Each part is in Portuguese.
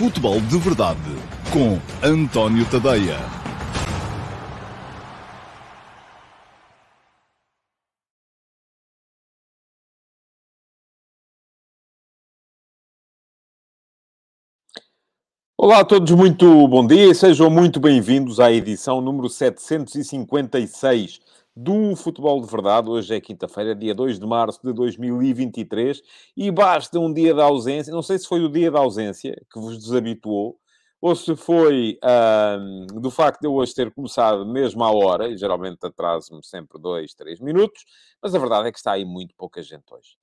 Futebol de Verdade com António Tadeia. Olá a todos, muito bom dia e sejam muito bem-vindos à edição número 756 do Futebol de Verdade. Hoje é quinta-feira, dia 2 de março de 2023 e basta um dia de ausência. Não sei se foi o dia da ausência que vos desabituou ou se foi um, do facto de eu hoje ter começado mesmo à hora, e geralmente atraso-me sempre dois, três minutos, mas a verdade é que está aí muito pouca gente hoje.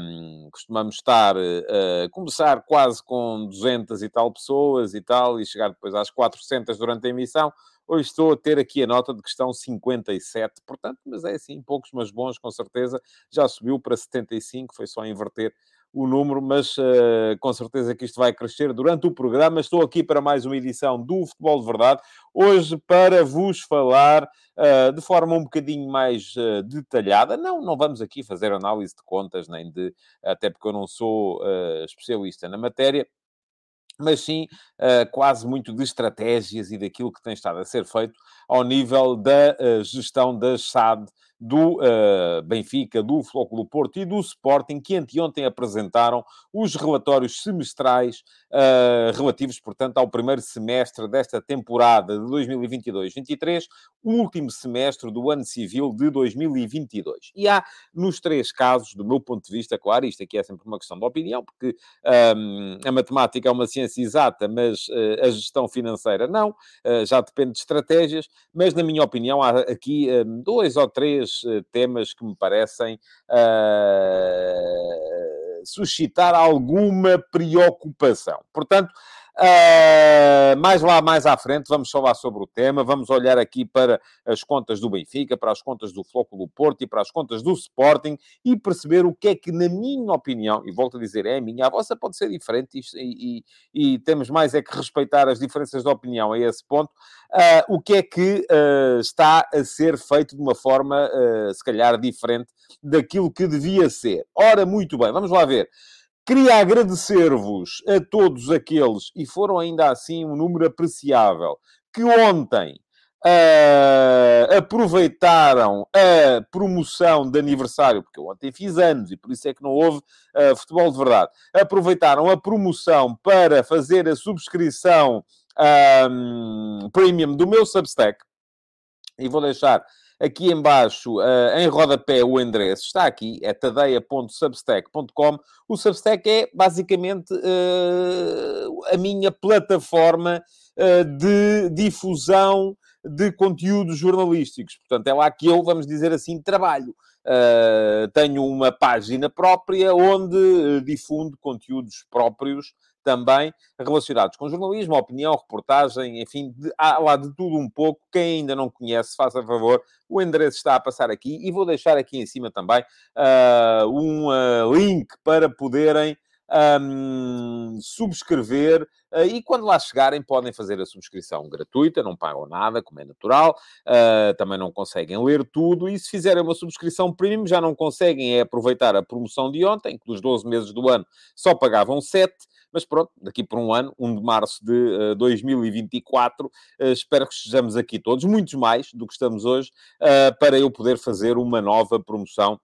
Um, costumamos estar uh, começar quase com 200 e tal pessoas e tal, e chegar depois às 400 durante a emissão. Hoje estou a ter aqui a nota de que estão 57, portanto, mas é assim, poucos, mas bons, com certeza. Já subiu para 75, foi só inverter o número, mas uh, com certeza que isto vai crescer durante o programa. Estou aqui para mais uma edição do Futebol de Verdade, hoje para vos falar uh, de forma um bocadinho mais uh, detalhada. Não, não vamos aqui fazer análise de contas, nem de, até porque eu não sou especialista na matéria mas sim uh, quase muito de estratégias e daquilo que tem estado a ser feito ao nível da uh, gestão da SAD do uh, Benfica, do Flóculo Porto e do Sporting, que anteontem apresentaram os relatórios semestrais uh, relativos, portanto, ao primeiro semestre desta temporada de 2022-23, o último semestre do ano civil de 2022. E há, nos três casos, do meu ponto de vista, claro, isto aqui é sempre uma questão de opinião, porque um, a matemática é uma ciência exata, mas uh, a gestão financeira não, já depende de estratégias, mas, na minha opinião, há aqui um, dois ou três eh, temas que me parecem uh, suscitar alguma preocupação. Portanto, Uh, mais lá, mais à frente, vamos falar sobre o tema. Vamos olhar aqui para as contas do Benfica, para as contas do Flóculo Porto e para as contas do Sporting e perceber o que é que, na minha opinião, e volto a dizer, é a minha, a vossa pode ser diferente e, e, e temos mais é que respeitar as diferenças de opinião a esse ponto. Uh, o que é que uh, está a ser feito de uma forma, se calhar, diferente daquilo que devia ser? Ora, muito bem, vamos lá ver. Queria agradecer-vos a todos aqueles, e foram ainda assim um número apreciável, que ontem uh, aproveitaram a promoção de aniversário, porque eu ontem fiz anos e por isso é que não houve uh, futebol de verdade. Aproveitaram a promoção para fazer a subscrição um, premium do meu Substack. E vou deixar Aqui embaixo, uh, em rodapé, o endereço está aqui, é tadeia.substack.com. O Substack é basicamente uh, a minha plataforma uh, de difusão de conteúdos jornalísticos. Portanto, é lá que eu, vamos dizer assim, trabalho. Uh, tenho uma página própria onde difundo conteúdos próprios também relacionados com jornalismo, opinião, reportagem, enfim, de, há lá de tudo um pouco. Quem ainda não conhece, faça favor, o endereço está a passar aqui e vou deixar aqui em cima também uh, um uh, link para poderem um, subscrever uh, e quando lá chegarem podem fazer a subscrição gratuita, não pagam nada, como é natural, uh, também não conseguem ler tudo e se fizerem uma subscrição premium já não conseguem é aproveitar a promoção de ontem, que dos 12 meses do ano só pagavam 7, mas pronto, daqui por um ano, 1 de março de uh, 2024, uh, espero que estejamos aqui todos, muitos mais do que estamos hoje, uh, para eu poder fazer uma nova promoção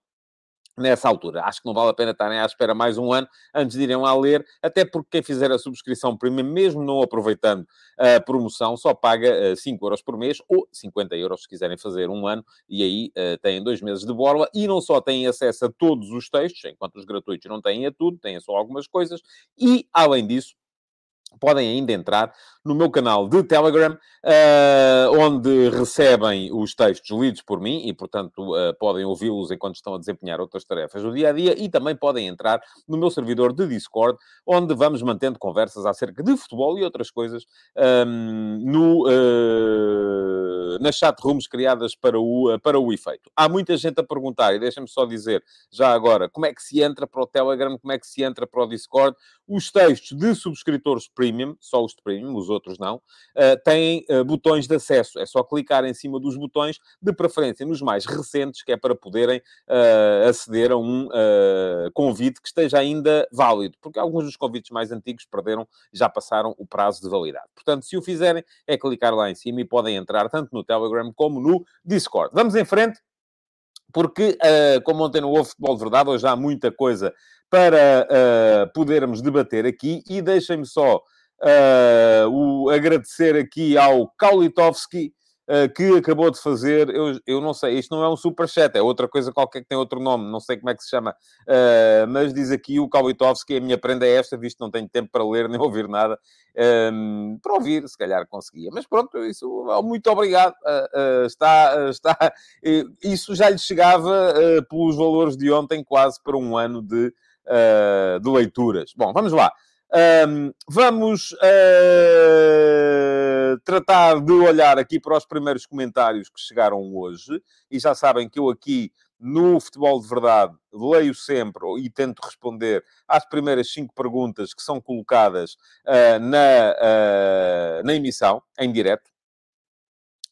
nessa altura. Acho que não vale a pena estarem à espera mais um ano antes de irem lá ler, até porque quem fizer a subscrição premium, mesmo não aproveitando a promoção, só paga 5 euros por mês ou 50 euros se quiserem fazer um ano e aí uh, têm dois meses de borla e não só têm acesso a todos os textos, enquanto os gratuitos não têm a tudo, têm só algumas coisas e, além disso, podem ainda entrar no meu canal de Telegram, uh, onde recebem os textos lidos por mim e, portanto, uh, podem ouvi-los enquanto estão a desempenhar outras tarefas do dia a dia e também podem entrar no meu servidor de Discord, onde vamos mantendo conversas acerca de futebol e outras coisas um, no, uh, nas chat rooms criadas para o, para o efeito. Há muita gente a perguntar, e deixem-me só dizer já agora, como é que se entra para o Telegram, como é que se entra para o Discord. Os textos de subscritores premium, só os de premium, os outros não, uh, têm uh, botões de acesso. É só clicar em cima dos botões, de preferência nos mais recentes, que é para poderem aceder a um convite que esteja ainda válido, porque alguns dos convites mais antigos perderam, já passaram o prazo de validade. Portanto, se o fizerem, é clicar lá em cima e podem entrar tanto no Telegram como no Discord. Vamos em frente porque, uh, como ontem no Ovo Futebol de Verdade, hoje há muita coisa para uh, podermos debater aqui e deixem-me só uh, o, agradecer aqui ao Kaulitovski, que acabou de fazer, eu, eu não sei, isto não é um superchat, é outra coisa qualquer que tem outro nome, não sei como é que se chama, uh, mas diz aqui o Kaulitovski, a minha prenda é esta, visto que não tenho tempo para ler nem ouvir nada, um, para ouvir, se calhar conseguia. Mas pronto, isso, muito obrigado, está, está, isso já lhe chegava pelos valores de ontem, quase para um ano de uh, de leituras. Bom, vamos lá. Um, vamos uh, tratar de olhar aqui para os primeiros comentários que chegaram hoje. E já sabem que eu aqui no Futebol de Verdade leio sempre e tento responder às primeiras cinco perguntas que são colocadas uh, na, uh, na emissão, em direto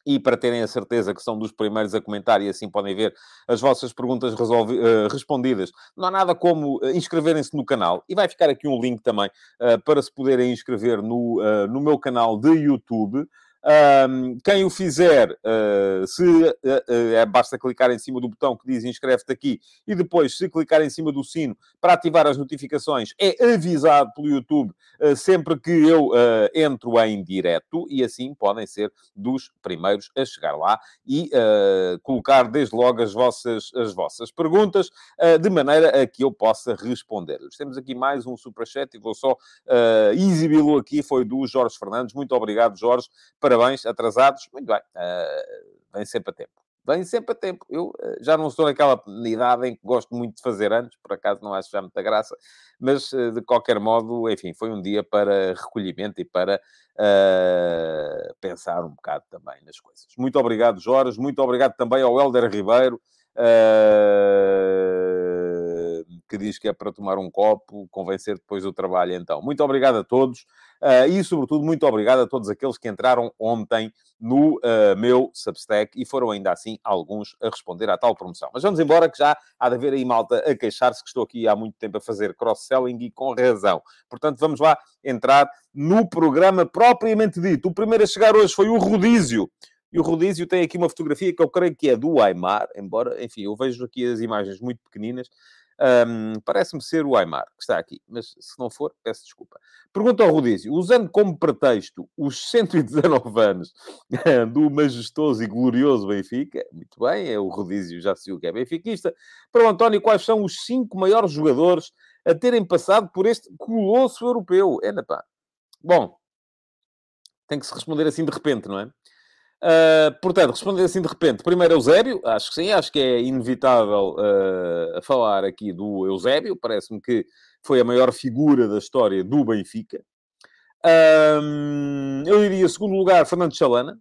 e para terem a certeza que são dos primeiros a comentar e assim podem ver as vossas perguntas resolvi, uh, respondidas. Não há nada como uh, inscreverem-se no canal e vai ficar aqui um link também uh, para se poderem inscrever no, no meu canal de YouTube. Um, quem o fizer, uh, se uh, uh, basta clicar em cima do botão que diz inscreve-te aqui e depois, se clicar em cima do sino para ativar as notificações, é avisado pelo YouTube sempre que eu entro em direto e assim podem ser dos primeiros a chegar lá e colocar desde logo as vossas, as vossas perguntas de maneira a que eu possa responder-lhes. Temos aqui mais um superchat e vou só exibi-lo aqui, foi do Jorge Fernandes. Muito obrigado, Jorge. Para parabéns, atrasados, muito bem, uh, vem sempre a tempo. Vem sempre a tempo. Eu uh, já não estou naquela idade em que gosto muito de fazer antes, por acaso não acho já muita graça, mas uh, de qualquer modo, enfim, foi um dia para recolhimento e para uh, pensar um bocado também nas coisas. Muito obrigado, Jorge, muito obrigado também ao Helder Ribeiro. Que diz que é para tomar um copo, convencer depois do trabalho, então. Muito obrigado a todos. Uh, e, sobretudo, muito obrigado a todos aqueles que entraram ontem no uh, meu Substack e foram ainda assim alguns a responder à tal promoção. Mas vamos embora, que já há de haver aí malta a queixar-se que estou aqui há muito tempo a fazer cross-selling e com razão. Portanto, vamos lá entrar no programa propriamente dito. O primeiro a chegar hoje foi o Rodízio. E o Rodízio tem aqui uma fotografia que eu creio que é do Aymar, embora, enfim, eu vejo aqui as imagens muito pequeninas, um, Parece-me ser o Aymar que está aqui, mas se não for, peço desculpa. Pergunta ao Rodízio, usando como pretexto os 119 anos do majestoso e glorioso Benfica, muito bem, é o Rodízio, já se viu que é benfiquista. Para o António, quais são os cinco maiores jogadores a terem passado por este colosso europeu? É, pá. Bom, tem que se responder assim de repente, não é? Uh, portanto, responder assim de repente, primeiro Eusébio, acho que sim, acho que é inevitável uh, falar aqui do Eusébio, parece-me que foi a maior figura da história do Benfica. Eu diria, segundo lugar, Fernando Chalana.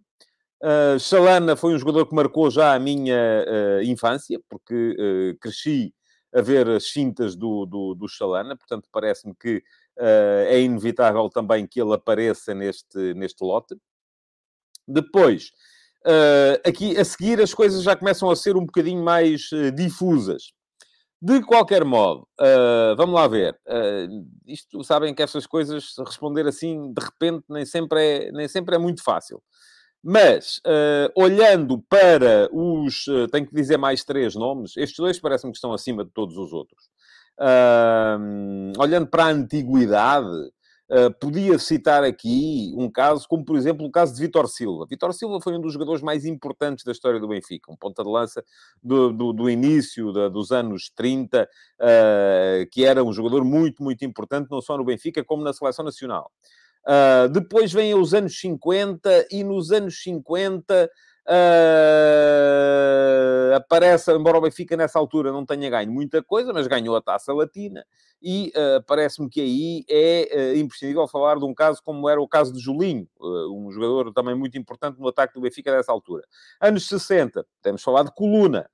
Uh, Chalana foi um jogador que marcou já a minha infância, porque cresci a ver as cintas do, do, do Chalana, portanto, parece-me que é inevitável também que ele apareça neste, neste lote. Depois, uh, aqui a seguir, as coisas já começam a ser um bocadinho mais uh, difusas. De qualquer modo, uh, vamos lá ver. Uh, isto, sabem que estas coisas, responder assim, de repente, nem sempre é, nem sempre é muito fácil. Mas, uh, olhando para os... tenho que dizer mais três nomes. Estes dois parecem que estão acima de todos os outros. olhando para a antiguidade, podia citar aqui um caso, como por exemplo o caso de Vitor Silva. Vitor Silva foi um dos jogadores mais importantes da história do Benfica, um ponta de lança do, do, do início da, dos anos 30, uh, ah, que era um jogador muito, muito importante, não só no Benfica, como na seleção nacional. Uh, depois vem os anos 50, e nos anos 50 Uh, aparece, embora o Benfica nessa altura não tenha ganho muita coisa, mas ganhou a taça latina, e uh, parece-me que aí é uh, imprescindível falar de um caso como era o caso de Julinho, um jogador também muito importante no ataque do Benfica nessa altura. Anos 60, podemos falar de Coluna,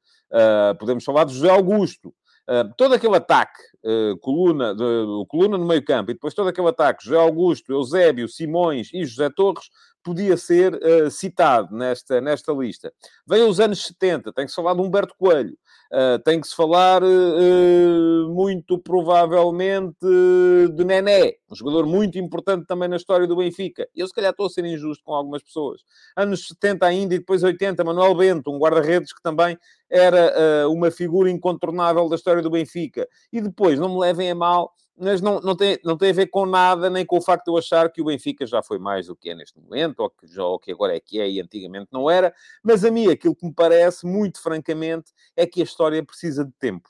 podemos falar de José Augusto. Uh, todo aquele ataque, uh, coluna, de, coluna no meio campo, e depois todo aquele ataque, José Augusto, Eusébio, Simões e José Torres, podia ser uh, citado nesta, nesta lista. Vem os anos 70, tem que falar de Humberto Coelho, uh, tem que se falar uh, muito provavelmente de Nené, um jogador muito importante também na história do Benfica. Eu se calhar estou a ser injusto com algumas pessoas. Anos 70 ainda e depois 80, Manuel Bento, um guarda-redes que também era uma figura incontornável da história do Benfica. E depois, não me levem a mal, mas não, não, tem, não tem a ver com nada, nem com o facto de eu achar que o Benfica já foi mais do que é neste momento, ou que, ou que agora é que é e antigamente não era. Mas a mim, aquilo que me parece, muito francamente, é que a história precisa de tempo.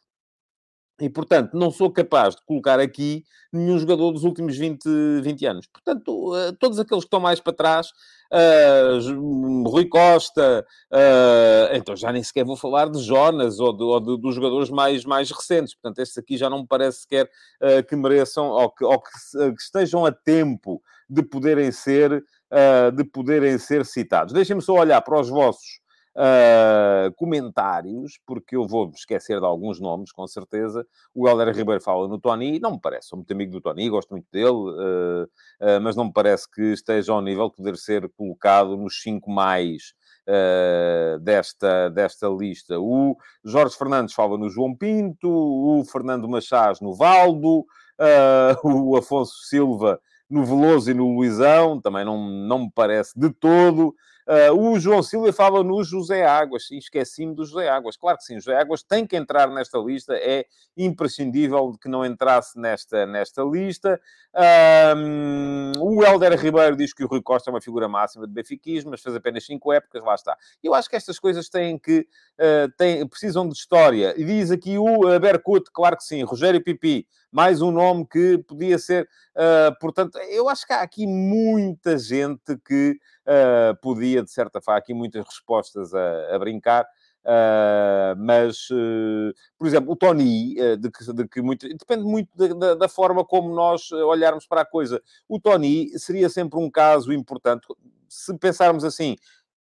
E, portanto, não sou capaz de colocar aqui nenhum jogador dos últimos 20, 20 anos. Portanto, eh, todos aqueles que estão mais para trás, uh, Rui Costa, uh, então já nem sequer vou falar de Jonas ou, de, ou de, dos jogadores mais, mais recentes. Portanto, estes aqui já não me parece sequer uh, que mereçam ou que, ou que, que, estejam a tempo de poderem ser, de poderem ser citados. Deixem-me só olhar para os vossos uh, comentários, porque eu vou esquecer de alguns nomes, com certeza. O Helder Ribeiro fala no Tony, não me parece, sou muito amigo do Tony, gosto muito dele, uh, uh, mas não me parece que esteja ao nível de poder ser colocado nos cinco mais Uh, desta, desta lista. O Jorge Fernandes fala no João Pinto, o Fernando Machás no Valdo, uh, o Afonso Silva no Veloso e no Luizão, também não, não me parece de todo. Uh, o João Silva fala no José Águas, e esqueci-me do José Águas. Claro que sim, o José Águas tem que entrar nesta lista, é imprescindível que não entrasse nesta, nesta lista. Um, o Helder Ribeiro diz que o Rui Costa é uma figura máxima de benfiquismo, mas fez apenas cinco épocas, lá está. Eu acho que estas coisas têm que, uh, têm, precisam de história. E diz aqui o uh, Berkut, claro que sim, Rogério Pipi, mais um nome que podia ser. Uh, portanto, eu acho que há aqui muita gente que uh, podia, de certa forma, aqui muitas respostas a, a brincar. Uh, mas, uh, por exemplo, o Tony, uh, de, que, de que muito, depende muito da, da, forma como nós olharmos para a coisa. O Tony seria sempre um caso importante. Se pensarmos assim,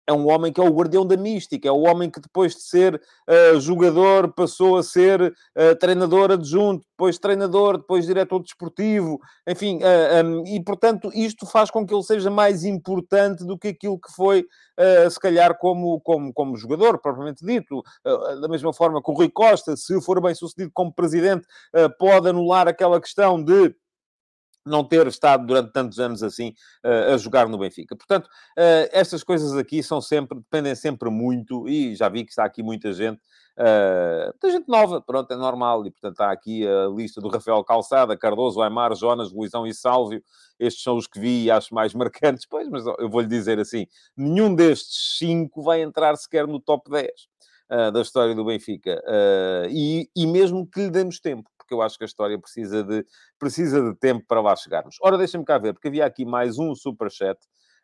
é um homem que é o guardião da mística, é o homem que depois de ser uh, jogador passou a ser uh, treinador adjunto, depois treinador, depois diretor desportivo, enfim, uh, eh, um, e portanto isto faz com que ele seja mais importante do que aquilo que foi, se calhar, como, como, como jogador, propriamente dito. da mesma forma que o Rui Costa, se for bem sucedido como presidente, pode anular aquela questão de não ter estado durante tantos anos assim uh, a jogar no Benfica. Portanto, uh, estas coisas aqui são sempre, dependem sempre muito, e já vi que está aqui muita gente, uh, muita gente nova, pronto, é normal, e portanto está aqui a lista do Rafael Calçada, Cardoso, Aymar, Jonas, Luizão e Sálvio, estes são os que vi e acho mais marcantes, pois, mas eu vou-lhe dizer assim, nenhum destes cinco vai entrar sequer no top 10. da história do Benfica, e, e mesmo que lhe demos tempo, porque eu acho que a história precisa de, precisa de tempo para lá chegarmos. Ora, deixem-me cá ver, porque havia aqui mais um superchat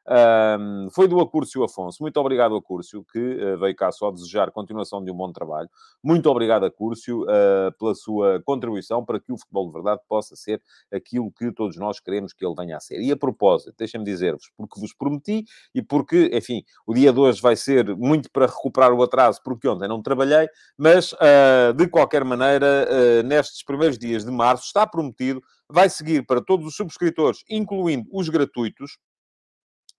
um, foi do Acúrcio Afonso. Muito obrigado, Acúrcio, que uh, veio cá só desejar continuação de um bom trabalho. Muito obrigado, Acúrcio, uh, pela sua contribuição para que o futebol de verdade possa ser aquilo que todos nós queremos que ele venha a ser. E a propósito, deixem-me dizer-vos, porque vos prometi e porque, enfim, o dia de hoje vai ser muito para recuperar o atraso, porque ontem não trabalhei, mas uh, de qualquer maneira, nestes primeiros dias de março, está prometido, vai seguir para todos os subscritores, incluindo os gratuitos,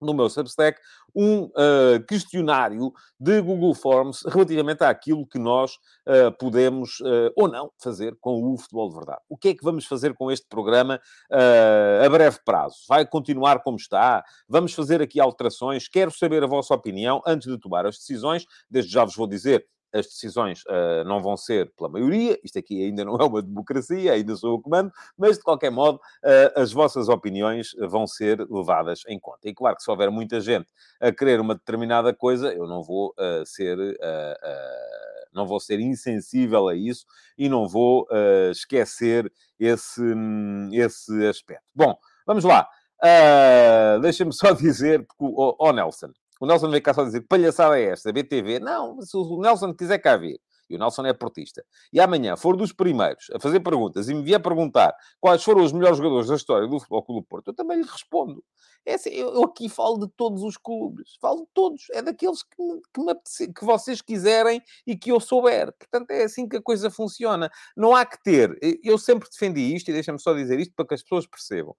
no meu Substack um uh, questionário de Google Forms relativamente àquilo que nós uh, podemos uh, ou não fazer com o futebol de verdade. O que é que vamos fazer com este programa a breve prazo? Vai continuar como está? Vamos fazer aqui alterações? Quero saber a vossa opinião antes de tomar as decisões. Desde já vos vou dizer as decisões uh, não vão ser pela maioria, isto aqui ainda não é uma democracia, ainda sou o comando, mas de qualquer modo uh, as vossas opiniões vão ser levadas em conta. E claro que se houver muita gente a querer uma determinada coisa, eu não vou uh, ser. não vou ser insensível a isso e não vou esquecer esse, esse aspecto. Bom, vamos lá. Uh, Deixa-me só dizer, porque, oh, oh Nelson, o Nelson veio cá só dizer palhaçada é esta, BTV. Não, se o Nelson quiser cá vir e o Nelson é portista, e amanhã for dos primeiros a fazer perguntas e me vier perguntar quais foram os melhores jogadores da história do Futebol Clube Porto, eu também lhe respondo. É assim, eu aqui falo de todos os clubes, falo de todos, é daqueles que, que, me, que vocês quiserem e que eu souber. Portanto, é assim que a coisa funciona. Não há que ter, eu sempre defendi isto, e deixa-me só dizer isto para que as pessoas percebam.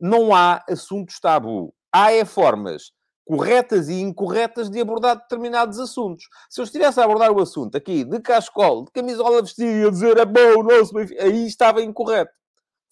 Não há assuntos tabu. Há é formas corretas e incorretas de abordar determinados assuntos. Se eu estivesse a abordar o assunto aqui de cascol, de camisola vestida, a dizer é bom nosso Benfica, aí estava incorreto.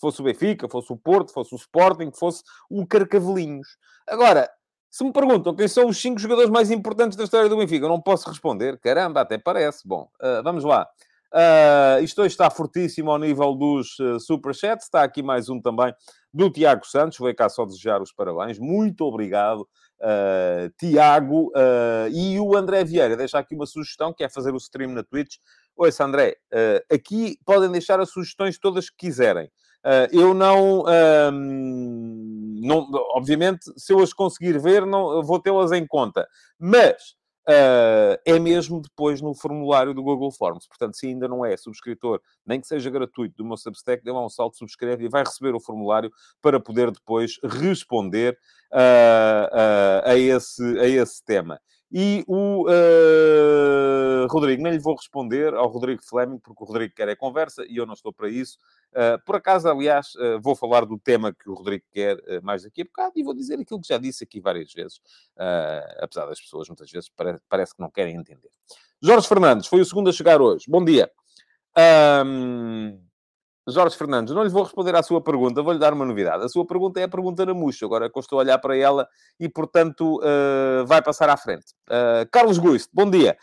Fosse o Benfica, fosse o Porto, fosse o Sporting, fosse o Carcavelinhos. Agora, se me perguntam quem são os cinco jogadores mais importantes da história do Benfica, eu não posso responder. Caramba, até parece. Bom, uh, vamos lá. Uh, isto hoje está fortíssimo ao nível dos uh, superchats. Está aqui mais um também do Tiago Santos. Vou cá só desejar os parabéns. Muito obrigado, uh, Tiago. Uh, e o André Vieira deixa aqui uma sugestão, que é fazer o stream na Twitch. Oi, André, aqui podem deixar as sugestões todas que quiserem. eu não, não... Obviamente, se eu as conseguir ver, não vou tê-las em conta. Mas Uh, é mesmo depois no formulário do Google Forms. Portanto, se ainda não é subscritor, nem que seja gratuito do meu Substack, dê lá um salto, subscreve e vai receber o formulário para poder depois responder uh, uh, a, esse, a esse tema. E o uh, Rodrigo, nem lhe vou responder ao Rodrigo Fleming, porque o Rodrigo quer é conversa e eu não estou para isso. Uh, por acaso, aliás, uh, vou falar do tema que o Rodrigo quer mais daqui a bocado e vou dizer aquilo que já disse aqui várias vezes, apesar das pessoas muitas vezes pare parece que não querem entender. Jorge Fernandes foi o segundo a chegar hoje. Bom dia. Um... Jorge Fernandes, não lhe vou responder à sua pergunta, vou-lhe dar uma novidade. A sua pergunta é a pergunta na murcha, agora que eu estou a olhar para ela e, portanto, uh, vai passar à frente. Uh, Carlos Guist, bom dia.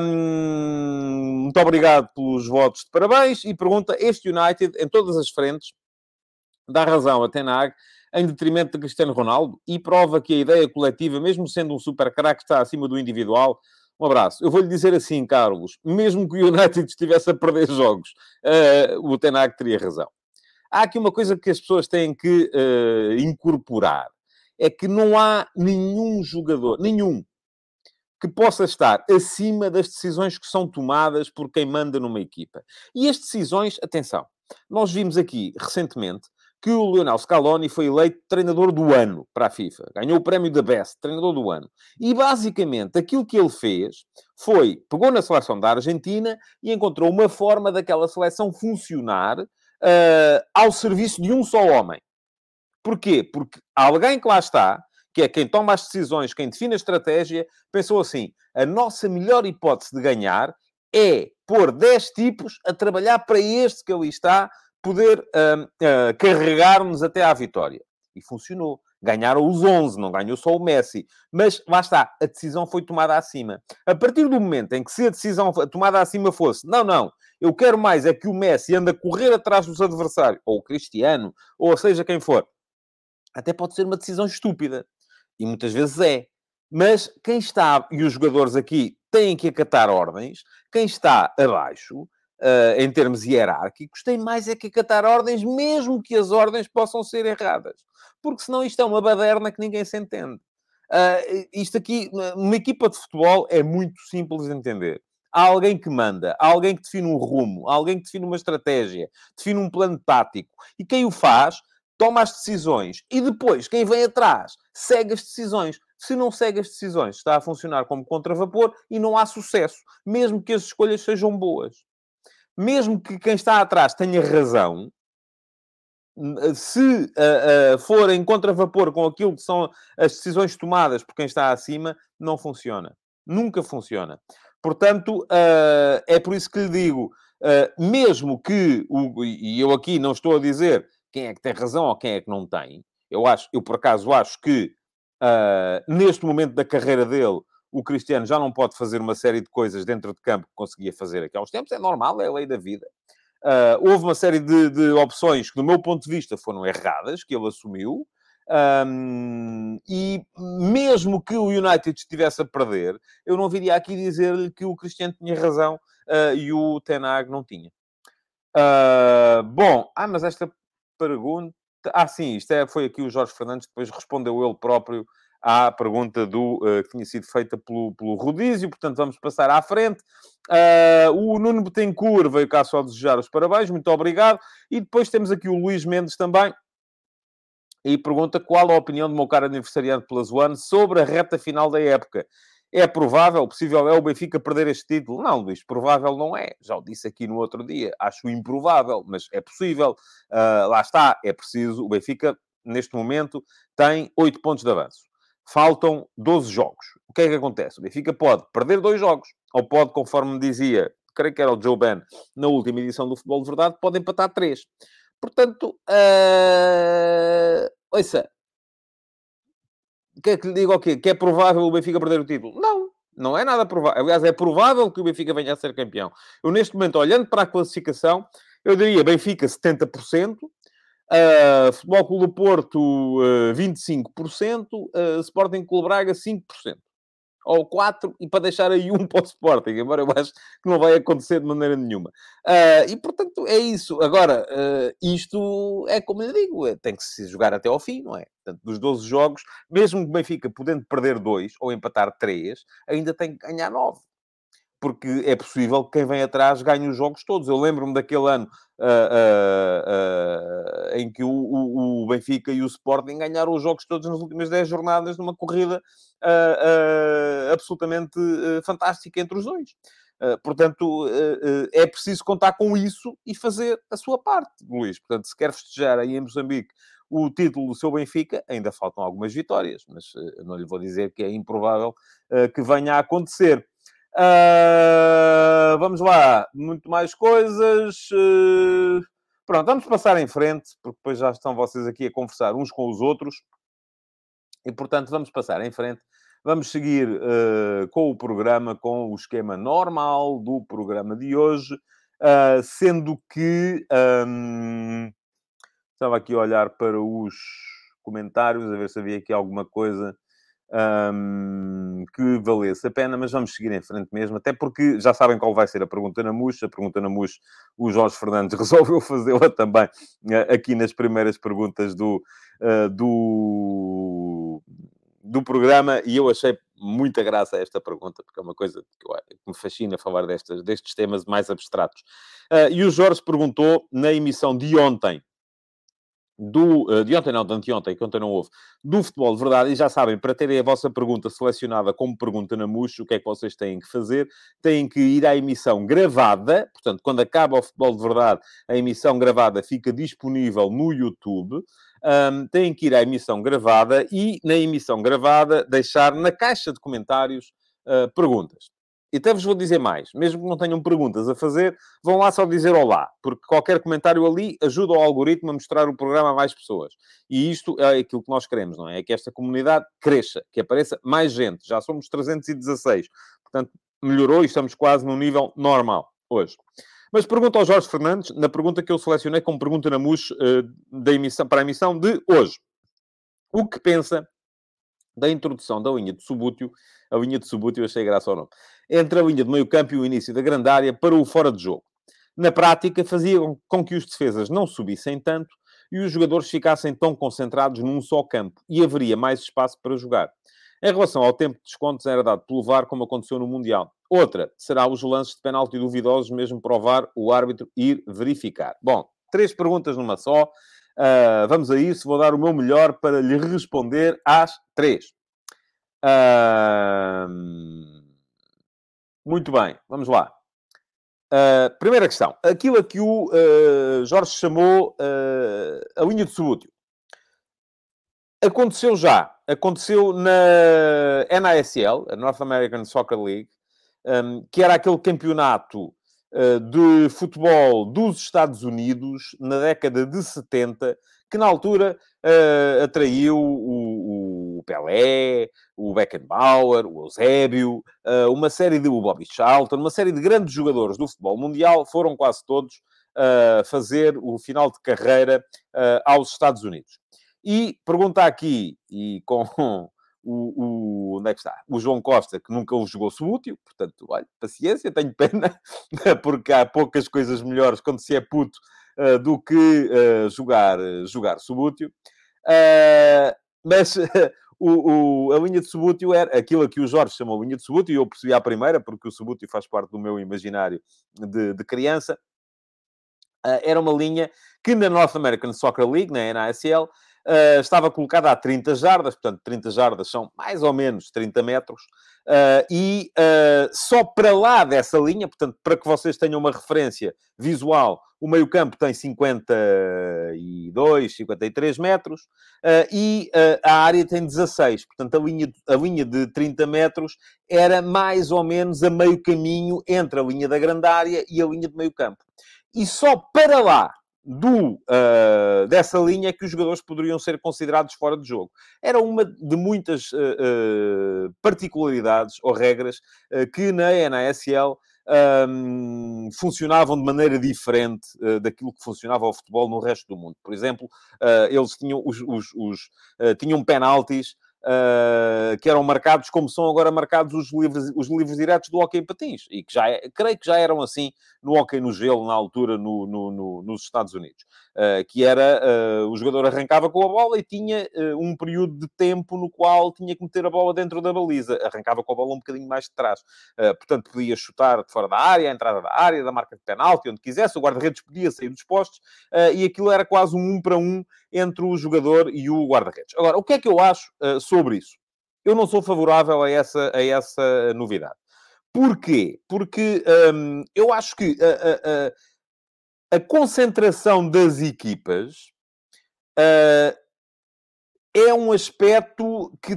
Um, muito obrigado pelos votos de parabéns e pergunta: este United, em todas as frentes, dá razão a Tenag em detrimento de Cristiano Ronaldo e prova que a ideia coletiva, mesmo sendo um super craque, está acima do individual um abraço. Eu vou-lhe dizer assim, Carlos, mesmo que o United estivesse a perder jogos, uh, o Tenag teria razão. Há aqui uma coisa que as pessoas têm que uh, incorporar. É que não há nenhum jogador, nenhum, que possa estar acima das decisões que são tomadas por quem manda numa equipa. E as decisões, atenção, nós vimos aqui recentemente que o Lionel Scaloni foi eleito treinador do ano para a FIFA. Ganhou o prémio da Best, treinador do ano. E basicamente aquilo que ele fez foi, pegou na seleção da Argentina e encontrou uma forma daquela seleção funcionar uh, ao serviço de um só homem. Porquê? Porque alguém que lá está, que é quem toma as decisões, quem define a estratégia, pensou assim: a nossa melhor hipótese de ganhar é pôr 10 tipos a trabalhar para este que ali está, poder uh, uh, carregar-nos até à vitória. E funcionou. Ganharam os 11, não ganhou só o Messi. Mas, lá está, a decisão foi tomada acima. A partir do momento em que se a decisão tomada acima fosse, não, não, eu quero mais é que o Messi anda a correr atrás dos adversários, ou o Cristiano, ou seja quem for, até pode ser uma decisão estúpida. E muitas vezes é. Mas quem está, e os jogadores aqui têm que acatar ordens, quem está abaixo uh, em termos hierárquicos, tem mais é que acatar ordens, mesmo que as ordens possam ser erradas. Porque senão isto é uma baderna que ninguém se entende. Uh, isto aqui, uma equipa de futebol é muito simples de entender. Há alguém que manda, há alguém que define um rumo, há alguém que define uma estratégia, define um plano tático. E quem o faz, toma as decisões. E depois, quem vem atrás, segue as decisões. Se não segue as decisões, está a funcionar como contravapor e não há sucesso, mesmo que as escolhas sejam boas mesmo que quem está atrás tenha razão, se uh, uh, for em contravapor com aquilo que são as decisões tomadas por quem está acima, não funciona. Nunca funciona. Portanto, uh, é por isso que lhe digo, mesmo que, o, e eu aqui não estou a dizer quem é que tem razão ou quem é que não tem, eu acho, eu por acaso acho que neste momento da carreira dele, o Cristiano já não pode fazer uma série de coisas dentro de campo que conseguia fazer aqui há tempos, é normal, é a lei da vida. Uh, houve uma série de, de, opções que, do meu ponto de vista, foram erradas, que ele assumiu. Um, e mesmo que o United estivesse a perder, eu não viria aqui dizer-lhe que o Cristiano tinha razão uh, e o Tenag não tinha. Uh, bom, ah, mas esta pergunta. Ah, sim, isto é, foi aqui o Jorge Fernandes, depois respondeu ele próprio à pergunta do, uh, que tinha sido feita pelo, pelo Rodízio, portanto vamos passar à frente. Uh, o Nuno Betancourt veio cá só desejar os parabéns, muito obrigado. E depois temos aqui o Luís Mendes também, e pergunta qual a opinião do meu caro aniversariante Plus One sobre a reta final da época. É provável, possível é o Benfica perder este título? Não, Luís, provável não é. Já o disse aqui no outro dia. Acho improvável, mas é possível. Uh, lá está, é preciso. O Benfica, neste momento, tem 8 pontos de avanço. Faltam 12 jogos. O que é que acontece? O Benfica pode perder dois jogos, ou pode, conforme me dizia, creio que era o Joe Ben, na última edição do Futebol de Verdade, pode empatar três. Portanto, uh... ouça, quer que lhe diga o quê? Que é provável o Benfica perder o título? Não, não é nada provável. Aliás, é provável que o Benfica venha a ser campeão. Eu, neste momento, olhando para a classificação, eu diria Benfica 70%, uh, Futebol Clube do Porto uh, 25%, uh, Sporting Clube Braga 5% ou quatro, e para deixar aí um para o Sporting, embora eu acho que não vai acontecer de maneira nenhuma. Uh, e, portanto, é isso. Agora, uh, isto é como eu digo, é, tem que se jogar até ao fim, não é? Portanto, dos 12 jogos, mesmo que o Benfica podendo perder dois ou empatar três, ainda tem que ganhar nove porque é possível que quem vem atrás ganhe os jogos todos. Eu lembro-me daquele ano uh, uh, uh, em que o, o, o, Benfica e o Sporting ganharam os jogos todos nas últimas 10 jornadas numa corrida absolutamente fantástica entre os dois. portanto, é preciso contar com isso e fazer a sua parte, Luís. Portanto, se quer festejar aí em Moçambique o título do seu Benfica, ainda faltam algumas vitórias, mas não lhe vou dizer que é improvável que venha a acontecer. Uh, vamos lá, muito mais coisas. Uh, pronto, vamos passar em frente, porque depois já estão vocês aqui a conversar uns com os outros. E, portanto, vamos passar em frente. Vamos seguir uh, com o programa, com o esquema normal do programa de hoje, sendo que um, estava aqui a olhar para os comentários, a ver se havia aqui alguma coisa um, que valesse a pena, mas vamos seguir em frente mesmo, até porque já sabem qual vai ser a pergunta na MUS. A pergunta na MUS, o Jorge Fernandes resolveu fazê-la também uh, aqui nas primeiras perguntas do, uh, do, do programa e eu achei muita graça esta pergunta, porque é uma coisa que, que me fascina falar destes, destes temas mais abstratos. Uh, e o Jorge perguntou na emissão de ontem do, eh, de ontem não, de anteontem, que ontem não houve, do futebol de verdade, e já sabem, para terem a vossa pergunta selecionada como pergunta na MUX, o que é que vocês têm que fazer? Têm que ir à emissão gravada, portanto, quando acaba o futebol de verdade, a emissão gravada fica disponível no YouTube, um, têm que ir à emissão gravada e, na emissão gravada, deixar na caixa de comentários uh, perguntas. E até vos vou dizer mais, mesmo que não tenham perguntas a fazer, vão lá só dizer olá, porque qualquer comentário ali ajuda o algoritmo a mostrar o programa a mais pessoas. E isto é aquilo que nós queremos, não é? É que esta comunidade cresça, que apareça mais gente. Já somos 316, portanto, melhorou e estamos quase no nível normal hoje. Mas pergunta ao Jorge Fernandes, na pergunta que eu selecionei como pergunta na MUS uh, da emissão, para a emissão de hoje. O que pensa da introdução da linha de subútil, a linha de subútil, achei graça ao nome, entre a linha de meio campo e o início da grande área para o fora de jogo. Na prática, fazia com que os defesas não subissem tanto e os jogadores ficassem tão concentrados num só campo e haveria mais espaço para jogar. Em relação ao tempo de descontos, era dado pelo VAR, como aconteceu no Mundial. Outra será os lances de penalti duvidosos, mesmo para o VAR, o árbitro ir verificar. Bom, três perguntas numa só. Uh, vamos a isso. Vou dar o meu melhor para lhe responder às três. Uh, muito bem, vamos lá. Uh, primeira questão. Aquilo a que o uh, Jorge chamou a linha de subútil. Aconteceu já. Aconteceu na NASL, a North American Soccer League, um, que era aquele campeonato de futebol dos Estados Unidos na década de 70, que na altura atraiu o, o Pelé, o Beckenbauer, o Eusébio, eh, uma série de o Bobby Charlton, uma série de grandes jogadores do futebol mundial, foram quase todos uh, fazer o final de carreira uh, aos Estados Unidos. E pergunta aqui, e com o, o, onde é que está? O João Costa, que nunca o jogou subútil, portanto, olha, paciência, tenho pena, porque há poucas coisas melhores quando se é puto uh, do que uh, jogar, jogar subútil. Uh, mas o, o, a linha de subútil era aquilo a que o Jorge chamou linha de subútil, e eu percebi à primeira, porque o subútil faz parte do meu imaginário de, de criança. Era uma linha que na North American Soccer League, na NASL, uh, estava colocada a 30 jardas, portanto, 30 jardas são mais ou menos 30 metros, uh, e só para lá dessa linha, portanto, para que vocês tenham uma referência visual, o meio-campo tem 52, 53 metros uh, e uh, a área tem 16. Portanto, a linha, a linha de 30 metros era mais ou menos a meio caminho entre a linha da grande área e a linha de meio-campo. E só para lá do, uh, dessa linha que os jogadores poderiam ser considerados fora de jogo. Era uma de muitas particularidades ou regras que na NASL um, funcionavam de maneira diferente uh, daquilo que funcionava o futebol no resto do mundo. Por exemplo, uh, eles tinham os, os, os uh, tinham penaltis uh, que eram marcados como são agora marcados os livros, os livros diretos do hockey em patins. E que já, é, creio que já eram assim no hockey no gelo, na altura, no, no, no, nos Estados Unidos. Uh, que era, uh, o jogador arrancava com a bola e tinha um período de tempo no qual tinha que meter a bola dentro da baliza. Arrancava com a bola um bocadinho mais de trás. portanto, podia chutar de fora da área, a entrada da área, da marca de penalti, onde quisesse. O guarda-redes podia sair dos postos. e aquilo era quase um um para um entre o jogador e o guarda-redes. Agora, o que é que eu acho sobre isso? Eu não sou favorável a essa, a essa novidade. Porquê? Porque um, eu acho que a, a, a, concentração das equipas uh, é um aspecto que,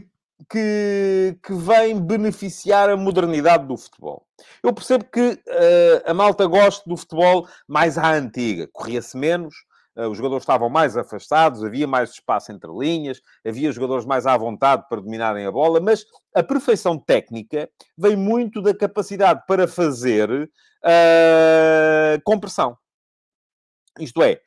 que, que, vem beneficiar a modernidade do futebol. Eu percebo que uh, a malta gosta do futebol mais à antiga, corria-se menos, os jogadores estavam mais afastados, havia mais espaço entre linhas, havia jogadores mais à vontade para dominarem a bola, mas a perfeição técnica vem muito da capacidade para fazer uh, compressão. Isto é,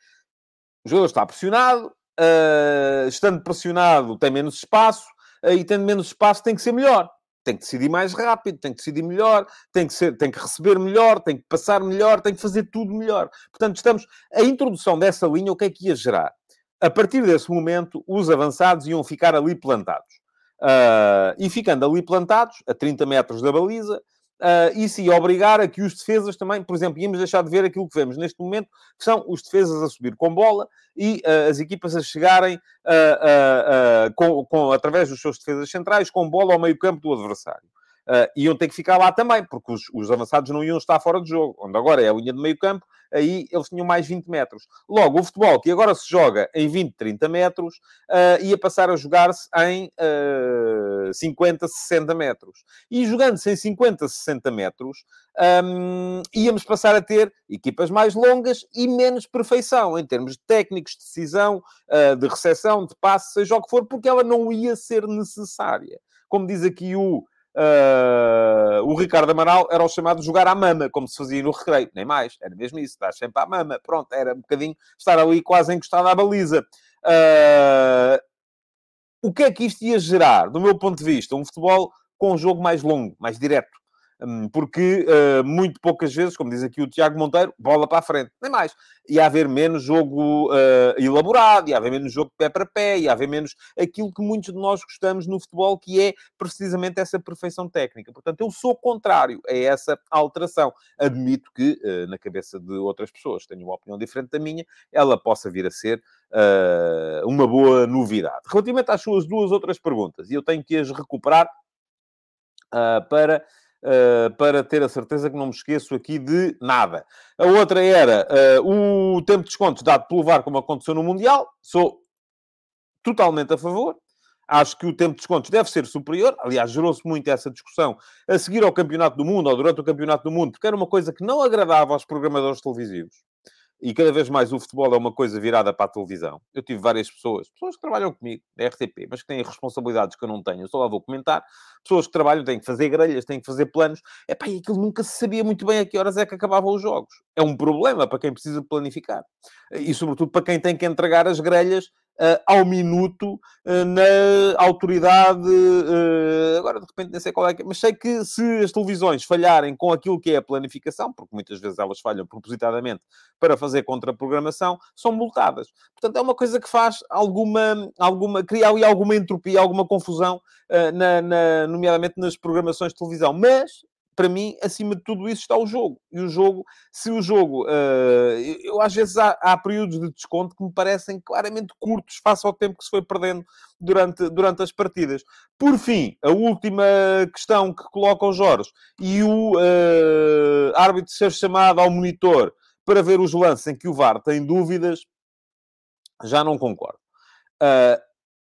o jogador está pressionado, uh, estando pressionado tem menos espaço, uh, e tendo menos espaço tem que ser melhor tem que decidir mais rápido, tem que decidir melhor, tem que, ser, tem que receber melhor, tem que passar melhor, tem que fazer tudo melhor. Portanto, estamos. A introdução dessa linha, o que é que ia gerar? A partir desse momento, os avançados iam ficar ali plantados. Uh, e ficando ali plantados, a 30 metros da baliza, Uh, isso ia obrigar a que os defesas também, por exemplo, íamos deixar de ver aquilo que vemos neste momento, que são os defesas a subir com bola e uh, as equipas a chegarem uh, com, com, através dos seus defesas centrais com bola ao meio campo do adversário uh, iam ter que ficar lá também, porque os, os, avançados não iam estar fora de jogo. Onde agora é a linha de meio campo, aí eles tinham mais 20 metros. Logo, o futebol, que agora se joga em 20, 30 metros, uh, ia passar a jogar-se em uh, 50, 60 metros. E jogando-se em 50, 60 metros, um, íamos passar a ter equipas mais longas e menos perfeição, em termos de técnicos, de decisão, uh, de recepção, de passe, seja o que for, porque ela não ia ser necessária. Como diz aqui o Uh, o Ricardo Amaral era o chamado jogar à mama, como se fazia no recreio, nem mais, era mesmo isso, dar sempre à mama, pronto, era um bocadinho estar ali quase encostado à baliza. Uh, o que é que isto ia gerar, do meu ponto de vista? Um futebol com um jogo mais longo, mais direto. Hum, porque uh, muito poucas vezes, como diz aqui o Tiago Monteiro, bola para a frente, nem mais. Ia haver menos jogo uh, elaborado, ia haver menos jogo pé para pé, ia haver menos aquilo que muitos de nós gostamos no futebol, que é precisamente essa perfeição técnica. Portanto, eu sou contrário a essa alteração. Admito que, uh, na cabeça de outras pessoas, tenho uma opinião diferente da minha, ela possa vir a ser uma boa novidade. Relativamente às suas duas outras perguntas, e eu tenho que as recuperar para uh, para ter a certeza que não me esqueço aqui de nada. A outra era uh, o tempo de descontos dado pelo VAR, como aconteceu no Mundial. Sou totalmente a favor. Acho que o tempo de descontos deve ser superior. Aliás, gerou-se muito essa discussão a seguir ao Campeonato do Mundo, ou durante o Campeonato do Mundo, porque era uma coisa que não agradava aos programadores televisivos e cada vez mais o futebol é uma coisa virada para a televisão. Eu tive várias pessoas, pessoas que trabalham comigo, na RTP, mas que têm responsabilidades que eu não tenho, eu só lá vou comentar. Pessoas que trabalham, têm que fazer grelhas, têm que fazer planos. É pá, e aquilo nunca se sabia muito bem a que horas é que acabavam os jogos. É um problema para quem precisa planificar. E sobretudo para quem tem que entregar as grelhas ao minuto uh, na autoridade. Uh, agora, de repente, nem sei qual é que mas sei que se as televisões falharem com aquilo que é a planificação, porque muitas vezes elas falham propositadamente para fazer contraprogramação, são multadas. Portanto, é uma coisa que faz alguma, alguma cria ali alguma entropia, alguma confusão, na, na, nomeadamente nas programações de televisão. Mas para mim, acima de tudo isso está o jogo. E o jogo, se o jogo. Uh, eu às vezes há, há, períodos de desconto que me parecem claramente curtos face ao tempo que se foi perdendo durante, durante as partidas. Por fim, a última questão que coloca o Jorge e o uh, árbitro ser chamado ao monitor para ver os lances em que o VAR tem dúvidas, já não concordo. Uh,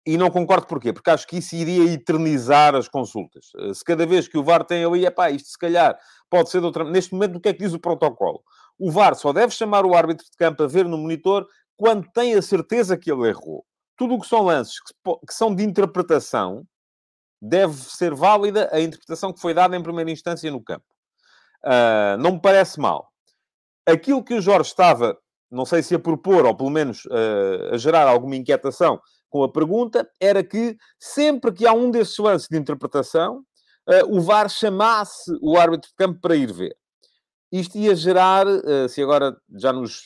e não concordo porquê? Porque acho que isso iria eternizar as consultas. Eh, se cada vez que o VAR tem ali, é pá, isto se calhar pode ser de outra... Neste momento, o que é que diz o protocolo? O VAR só deve chamar o árbitro de campo a ver no monitor quando tem a certeza que ele errou. Tudo o que são lances que, são de interpretação, deve ser válida a interpretação que foi dada em primeira instância no campo. Uh, não me parece mal. Aquilo que o Jorge estava, não sei se a propor, ou pelo menos uh, a gerar alguma inquietação, com a pergunta era que sempre que há um desses lances de interpretação, uh, o VAR chamasse o árbitro de campo para ir ver. Isto ia gerar, uh, se agora já nos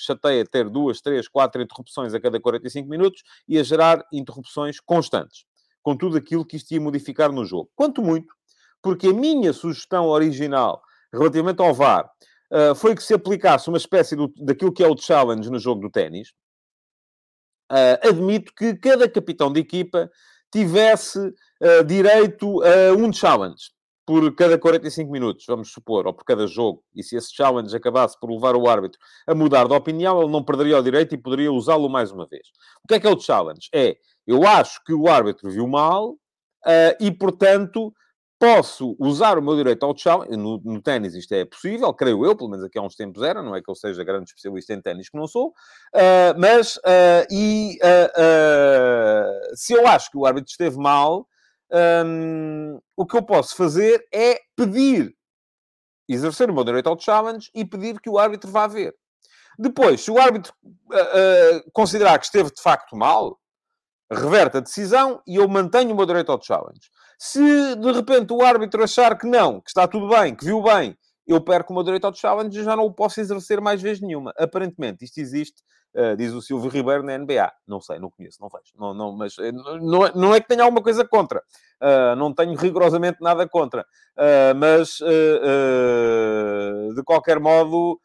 chateia ter duas, três, quatro interrupções a cada 45 minutos, ia gerar interrupções constantes, com tudo aquilo que isto ia modificar no jogo. Quanto muito, porque a minha sugestão original relativamente ao VAR uh, foi que se aplicasse uma espécie do, daquilo que é o challenge no jogo do ténis, uh, admito que cada capitão de equipa tivesse uh, direito a um challenge por cada 45 minutos, vamos supor, ou por cada jogo, e se esse challenge acabasse por levar o árbitro a mudar de opinião, ele não perderia o direito e poderia usá-lo mais uma vez. O que é que é o challenge? É, eu acho que o árbitro viu mal uh, e, portanto, posso usar o meu direito ao challenge. No, no ténis isto é possível, creio eu, pelo menos aqui há uns tempos era, não é que eu seja grande especialista em ténis, que não sou, uh, mas uh, e, uh, se eu acho que o árbitro esteve mal, um, o que eu posso fazer é pedir, exercer o meu direito ao challenge e pedir que o árbitro vá ver. Depois, se o árbitro considerar que esteve de facto mal, reverte a decisão e eu mantenho o meu direito ao challenge. Se de repente o árbitro achar que não, que está tudo bem, que viu bem, eu perco o meu direito ao challenge e já não o posso exercer mais vez nenhuma. Aparentemente, isto existe, uh, diz o Silvio Ribeiro na NBA. Não sei, não conheço, não vejo. Não, não, mas uh, não, é, não é que tenha alguma coisa contra. Uh, não tenho rigorosamente nada contra. mas, de qualquer modo,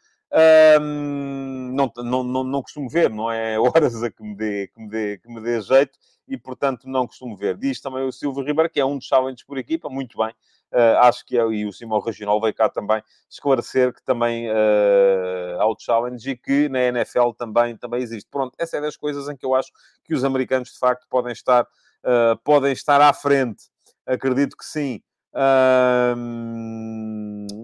não, não, não, não costumo ver, não é horas a que me dê, que me dê, que me dê jeito e, portanto, não costumo ver. Diz também o Silvio Ribeiro, que é um dos challenges por equipa, muito bem. Uh, acho que é, e o Simão Regional veio cá também esclarecer que também uh, há o challenge e que na NFL também, também existe. Pronto, essa é das coisas em que eu acho que os americanos, de facto, podem estar, uh, podem estar à frente. Acredito que sim.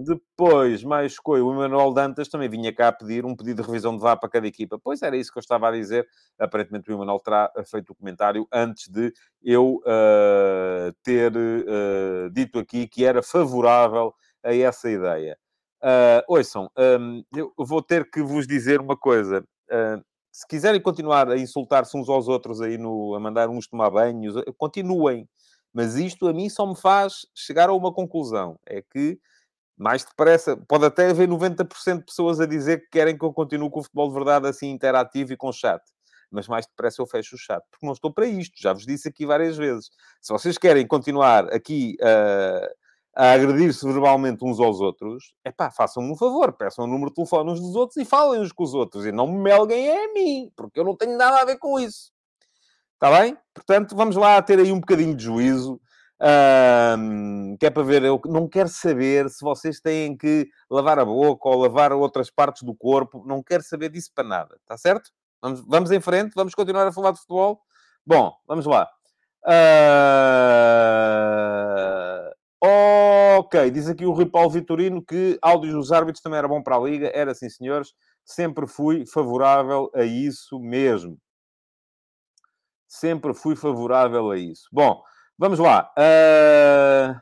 Depois, mais coisa, o Emanuel Dantas também vinha cá pedir um pedido de revisão de VAR para cada equipa. Pois era isso que eu estava a dizer. Aparentemente o Emanuel terá feito o comentário antes de eu uh, ter uh, dito aqui que era favorável a essa ideia. Uh, ouçam, um, eu vou ter que vos dizer uma coisa. Uh, se quiserem continuar a insultar-se uns aos outros aí, no, a mandar uns tomar banhos, continuem mas isto a mim só me faz chegar a uma conclusão: é que mais depressa, pode até haver 90% de pessoas a dizer que querem que eu continue com o futebol de verdade assim interativo e com chat. Mas mais depressa eu fecho o chat, porque não estou para isto, já vos disse aqui várias vezes. Se vocês querem continuar aqui uh, a agredir-se verbalmente uns aos outros, é pá, façam-me um favor, peçam o número de telefone uns dos outros e falem uns com os outros. E não me melguem a mim, porque eu não tenho nada a ver com isso. Está bem? Portanto, vamos lá ter aí um bocadinho de juízo. Um, que é para ver, eu não quero saber se vocês têm que lavar a boca ou lavar outras partes do corpo, não quero saber disso para nada, está certo? Vamos, vamos em frente, vamos continuar a falar de futebol. Bom, vamos lá. Uh... Ok, diz aqui o Rui Paulo Vitorino que áudios dos árbitros também era bom para a Liga. Era sim, senhores. Sempre fui favorável a isso mesmo sempre fui favorável a isso. Bom, vamos lá. Uh...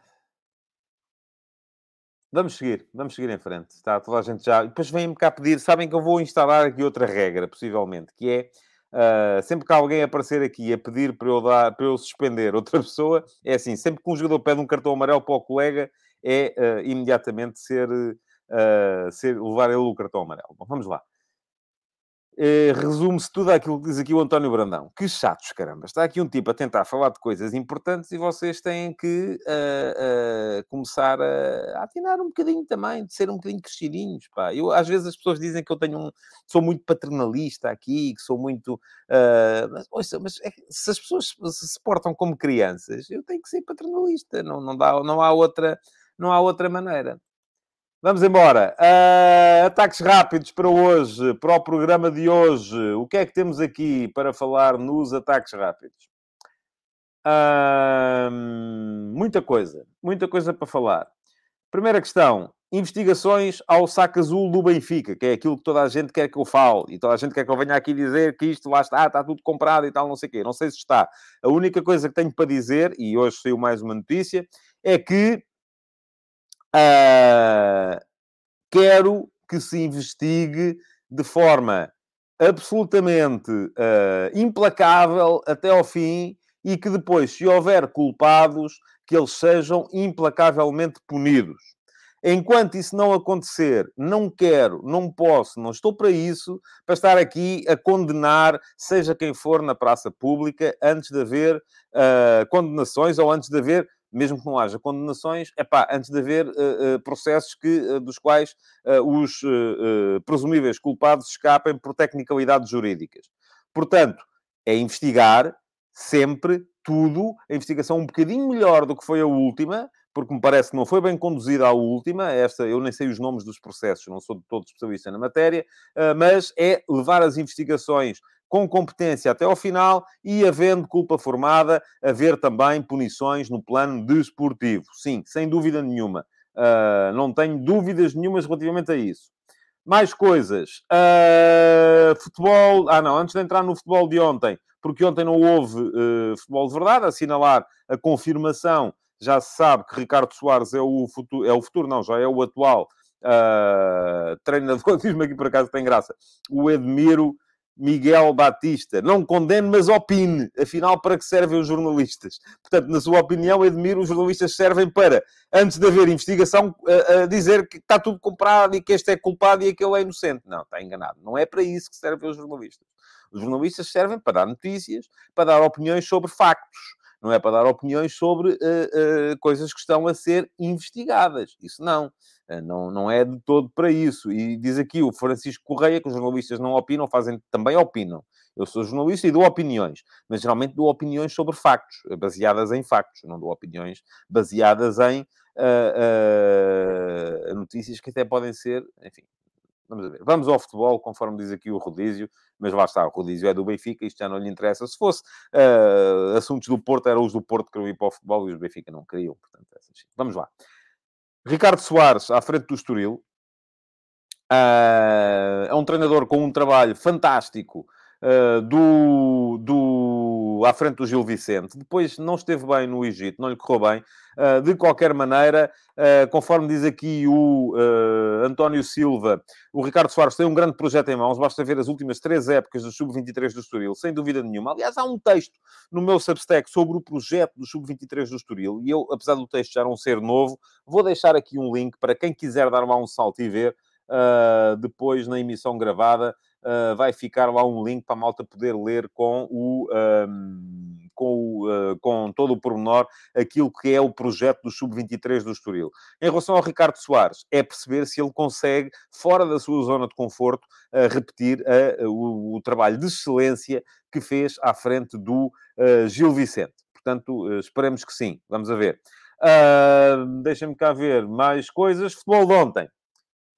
Vamos seguir, vamos seguir em frente. Está toda a gente já. Depois vem-me cá pedir, sabem que eu vou instalar aqui outra regra, possivelmente, que é Uh, sempre que alguém aparecer aqui a pedir para eu, dar, para eu suspender outra pessoa, é assim, sempre que um jogador pede um cartão amarelo para o colega, é uh, imediatamente ser, uh, ser, levar ele o cartão amarelo. Bom, vamos lá. Uh, Resume-se tudo aquilo que diz aqui o António Brandão. Que chatos, caramba. Está aqui um tipo a tentar falar de coisas importantes e vocês têm que uh, uh, começar a, atinar um bocadinho também, de ser um bocadinho crescidinhos, pá. Eu, às vezes as pessoas dizem que eu tenho um... Sou muito paternalista aqui, que sou muito... mas, ouça, mas é, se as pessoas se, se portam como crianças, eu tenho que ser paternalista. Não, não, dá, não há outra... Não há outra maneira. Vamos embora. Uh, ataques rápidos para hoje, para o programa de hoje. O que é que temos aqui para falar nos ataques rápidos? Uh, muita coisa, muita coisa para falar. Primeira questão: investigações ao saco azul do Benfica, que é aquilo que toda a gente quer que eu fale, e toda a gente quer que eu venha aqui dizer que isto lá está, está tudo comprado e tal, não sei o quê. Não sei se está. A única coisa que tenho para dizer, e hoje saiu mais uma notícia, é que Uh, quero que se investigue de forma absolutamente uh, implacável até ao fim e que depois, se houver culpados, que eles sejam implacavelmente punidos. Enquanto isso não acontecer, não quero, não posso, não estou para isso, para estar aqui a condenar, seja quem for na praça pública, antes de haver uh, condenações ou antes de haver mesmo que não haja condenações, é pá, antes de haver uh, processos que, uh, dos quais os presumíveis culpados escapem por tecnicalidades jurídicas. Portanto, é investigar sempre tudo, a investigação um bocadinho melhor do que foi a última, porque me parece que não foi bem conduzida a última, esta, eu nem sei os nomes dos processos, não sou de todo especialista na matéria, mas é levar as investigações com competência até ao final e, havendo culpa formada, haver também punições no plano desportivo. Sim, sem dúvida nenhuma. Uh, não tenho dúvidas nenhumas relativamente a isso. Mais coisas. Uh, futebol. Ah, não, antes de entrar no futebol de ontem, porque ontem não houve uh, futebol de verdade, assinalar a confirmação. Já se sabe que Ricardo Soares é o futuro, é o futuro, não, já é o atual uh, treinador. Diz-me aqui por acaso tem graça. O Edmiro Miguel Batista. Não condene, mas opine. Afinal, para que servem os jornalistas? Portanto, na sua opinião, Edmiro, os jornalistas servem para, antes de haver investigação, a, dizer que está tudo comprado e que este é culpado e aquele é inocente. Não, está enganado. Não é para isso que servem os jornalistas. Os jornalistas servem para dar notícias, para dar opiniões sobre factos. Não é para dar opiniões sobre uh, uh, coisas que estão a ser investigadas. Isso não. Eh, não, não é de todo para isso. E diz aqui o Francisco Correia que os jornalistas não opinam, fazem também opinam. Eu sou jornalista e dou opiniões, mas geralmente dou opiniões sobre factos, baseadas em factos, não dou opiniões baseadas em uh, uh, notícias que até podem ser, enfim. Vamos ver. Vamos ao futebol, conforme diz aqui o Rodízio, mas lá está, o Rodízio é do Benfica, isto já não lhe interessa. Se fosse uh, assuntos do Porto, eram os do Porto que queriam ir para o futebol e os Benfica não queriam, portanto, é assim. vamos lá. Ricardo Soares, à frente do Estoril, uh, é um treinador com um trabalho fantástico uh, do, do, à frente do Gil Vicente. Depois não esteve bem no Egito, não lhe correu bem. Uh, de qualquer maneira, uh, conforme diz aqui o António Silva, o Ricardo Soares tem um grande projeto em mãos. Basta ver as últimas três épocas do Sub-23 do Estoril, sem dúvida nenhuma. Aliás, há um texto no meu Substack sobre o projeto do Sub-23 do Estoril. E eu, apesar do texto já não ser novo, vou deixar aqui um link para quem quiser dar lá um salto e ver. Uh, depois na emissão gravada uh, vai ficar lá um link para a malta poder ler com o. Um, com, o, uh, com todo o pormenor aquilo que é o projeto do Sub-23 do Estoril. Em relação ao Ricardo Soares, é perceber se ele consegue, fora da sua zona de conforto, repetir o, o, trabalho de excelência que fez à frente do Gil Vicente. Portanto, esperemos que sim. Vamos a ver. Uh, Deixem-me cá ver mais coisas. Futebol de ontem.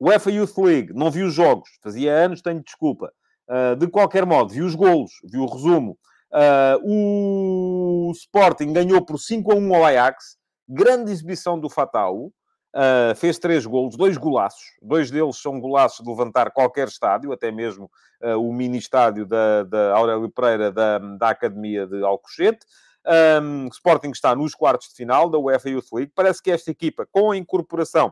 UEFA Youth League, não vi os jogos, fazia anos, tenho desculpa. Uh, de qualquer modo, vi os golos, vi o resumo. Uh, o Sporting ganhou por 5 a 1 ao Ajax, grande exibição do Fatal. Uh, fez três golos, dois golaços. Dois deles são golaços de levantar qualquer estádio, até mesmo uh, o mini estádio da, da Aurélio Pereira da, da Academia de Alcochete. Um, Sporting está nos quartos de final da UEFA Youth League. Parece que esta equipa, com a incorporação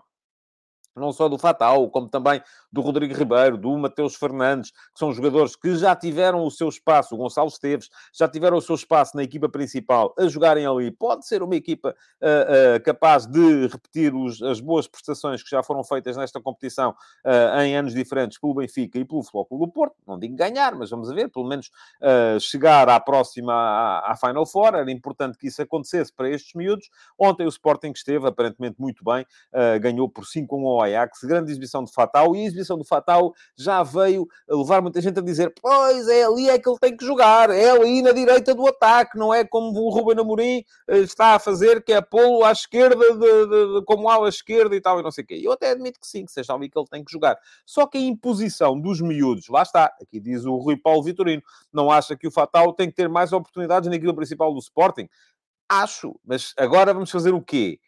não só do Fatal, como também do Rodrigo Ribeiro, do Mateus Fernandes, que são jogadores que já tiveram o seu espaço, o Gonçalo Esteves, já tiveram o seu espaço na equipa principal a jogarem ali. Pode ser uma equipa uh, uh, capaz de repetir os, as boas prestações que já foram feitas nesta competição uh, em anos diferentes pelo Benfica e pelo Futebol do Porto. Não digo ganhar, mas vamos ver, pelo menos chegar à próxima, à, à Final Four. Era importante que isso acontecesse para estes miúdos. Ontem o Sporting esteve aparentemente muito bem, ganhou por 5-1 ao Ajax, grande exibição de Fatal, e a exibição do Fatal já veio levar muita gente a dizer, pois é ali é que ele tem que jogar, é ali na direita do ataque, não é como o Ruben Amorim está a fazer, que é pô-lo à esquerda, de, de, de, como ala esquerda e tal, e não sei o quê. Eu até admito que sim, que seja ali que ele tem que jogar. Só que a imposição dos miúdos, lá está, aqui diz o Rui Paulo Vitorino, não acha que o Fatal tem que ter mais oportunidades na principal do Sporting? Acho, mas agora vamos fazer o quê?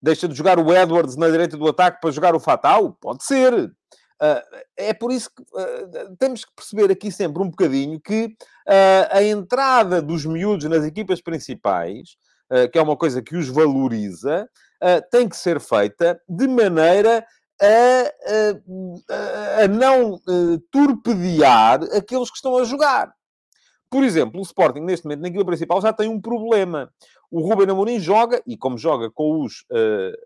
Deixa de jogar o Edwards na direita do ataque para jogar o Fatal? Pode ser. Uh, é por isso que uh, temos que perceber aqui sempre um bocadinho que uh, a entrada dos miúdos nas equipas principais, que é uma coisa que os valoriza, tem que ser feita de maneira a, a, a não torpedear aqueles que estão a jogar. Por exemplo, o Sporting, neste momento, na equipa principal, já tem um problema. O Ruben Amorim joga, e como joga com os uh,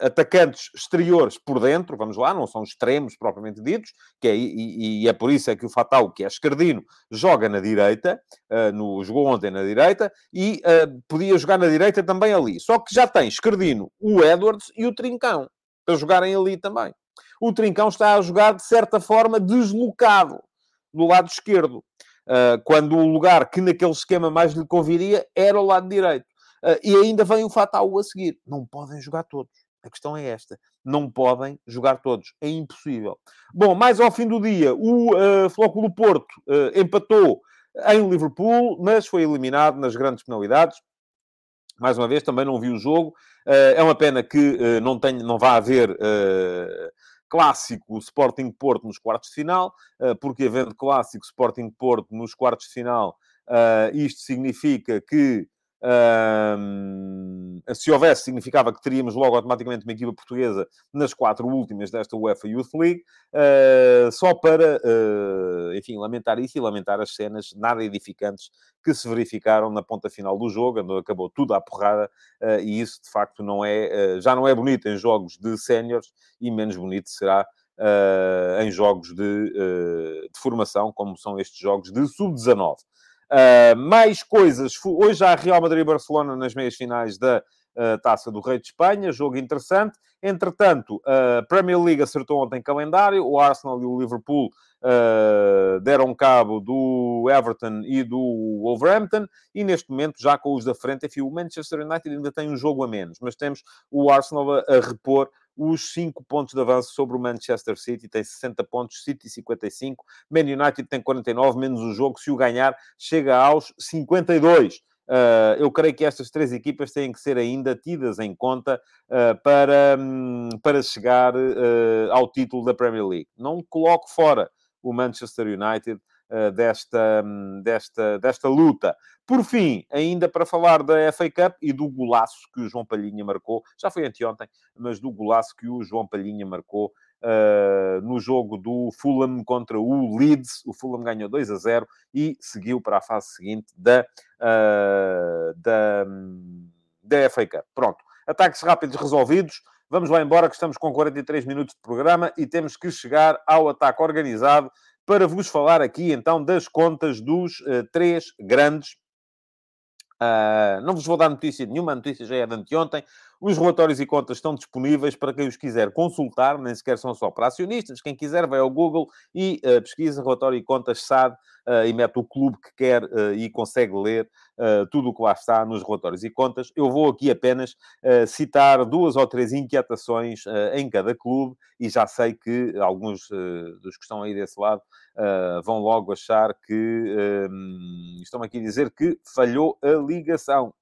atacantes exteriores por dentro, vamos lá, não são extremos propriamente ditos, que é, e, e é por isso é que o Fatal, que é esquerdino, joga na direita, uh, no, jogou ontem na direita, e uh, podia jogar na direita também ali. Só que já tem esquerdino o Edwards e o Trincão, para jogarem ali também. O Trincão está a jogar, de certa forma, deslocado do lado esquerdo. Uh, quando o lugar que naquele esquema mais lhe conviria era o lado direito. E ainda vem o Fatal a seguir. Não podem jogar todos. A questão é esta. Não podem jogar todos. É impossível. Bom, mais ao fim do dia, o uh, Flóculo Porto uh, empatou em Liverpool, mas foi eliminado nas grandes penalidades. Mais uma vez, também não vi o jogo. Uh, é uma pena que não, tenha, não vá haver clássico Sporting Porto nos quartos de final, porque havendo clássico Sporting Porto nos quartos de final, isto significa que um, se houvesse, significava que teríamos logo automaticamente uma equipa portuguesa nas quatro últimas desta UEFA Youth League, uh, só para, uh, enfim, lamentar isso e lamentar as cenas nada edificantes que se verificaram na ponta final do jogo, onde acabou tudo à porrada, uh, e isso de facto não é, já não é bonito em jogos de séniores e menos bonito será em jogos de, de formação, como são estes jogos de sub-19. Uh, mais coisas. Hoje há Real Madrid e Barcelona nas meias finais da Taça do Rei de Espanha. Jogo interessante. Entretanto, a Premier League acertou ontem calendário. O Arsenal e o Liverpool uh, deram cabo do Everton e do Wolverhampton. E neste momento, já com os da frente, enfim, o Manchester United ainda tem um jogo a menos. Mas temos o Arsenal a, a repor os 5 pontos de avanço sobre o Manchester City, tem 60 pontos, City 55, Man United tem 49, menos o jogo, se o ganhar, chega aos 52. Uh, eu creio que estas três equipas têm que ser ainda tidas em conta uh, para, um, para chegar uh, ao título da Premier League. Não coloco fora o Manchester United, desta, desta, desta luta. Por fim, ainda para falar da FA Cup e do golaço que o João Palhinha marcou, já foi anteontem, mas do golaço que o João Palhinha marcou Uh, no jogo do Fulham contra o Leeds. O Fulham ganhou 2 a 0 e seguiu para a fase seguinte da, uh, da, da FA Cup. Pronto. Ataques rápidos resolvidos. Vamos lá embora, que estamos com 43 minutos de programa e temos que chegar ao ataque organizado para vos falar aqui então das contas dos uh, três grandes. Uh, não vos vou dar notícia nenhuma, a notícia já é de anteontem. Os relatórios e contas estão disponíveis para quem os quiser consultar, nem sequer são só para acionistas. Quem quiser vai ao Google e uh, pesquisa relatório e contas SAD uh, e mete o clube que quer e consegue ler tudo o que lá está nos relatórios e contas. Eu vou aqui apenas citar duas ou três inquietações em cada clube e já sei que alguns dos que estão aí desse lado vão logo achar que estão aqui a dizer que falhou a ligação.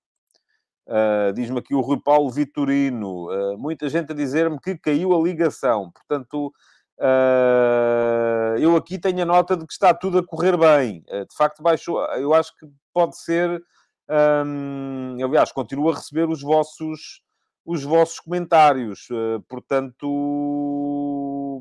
Uh, Diz-me aqui o Rui Paulo Vitorino. Uh, muita gente a dizer-me que caiu a ligação. Portanto, uh, eu aqui tenho a nota de que está tudo a correr bem. de facto, baixou. Eu acho que pode ser. Um, aliás, continuo a receber os vossos, os vossos comentários. portanto,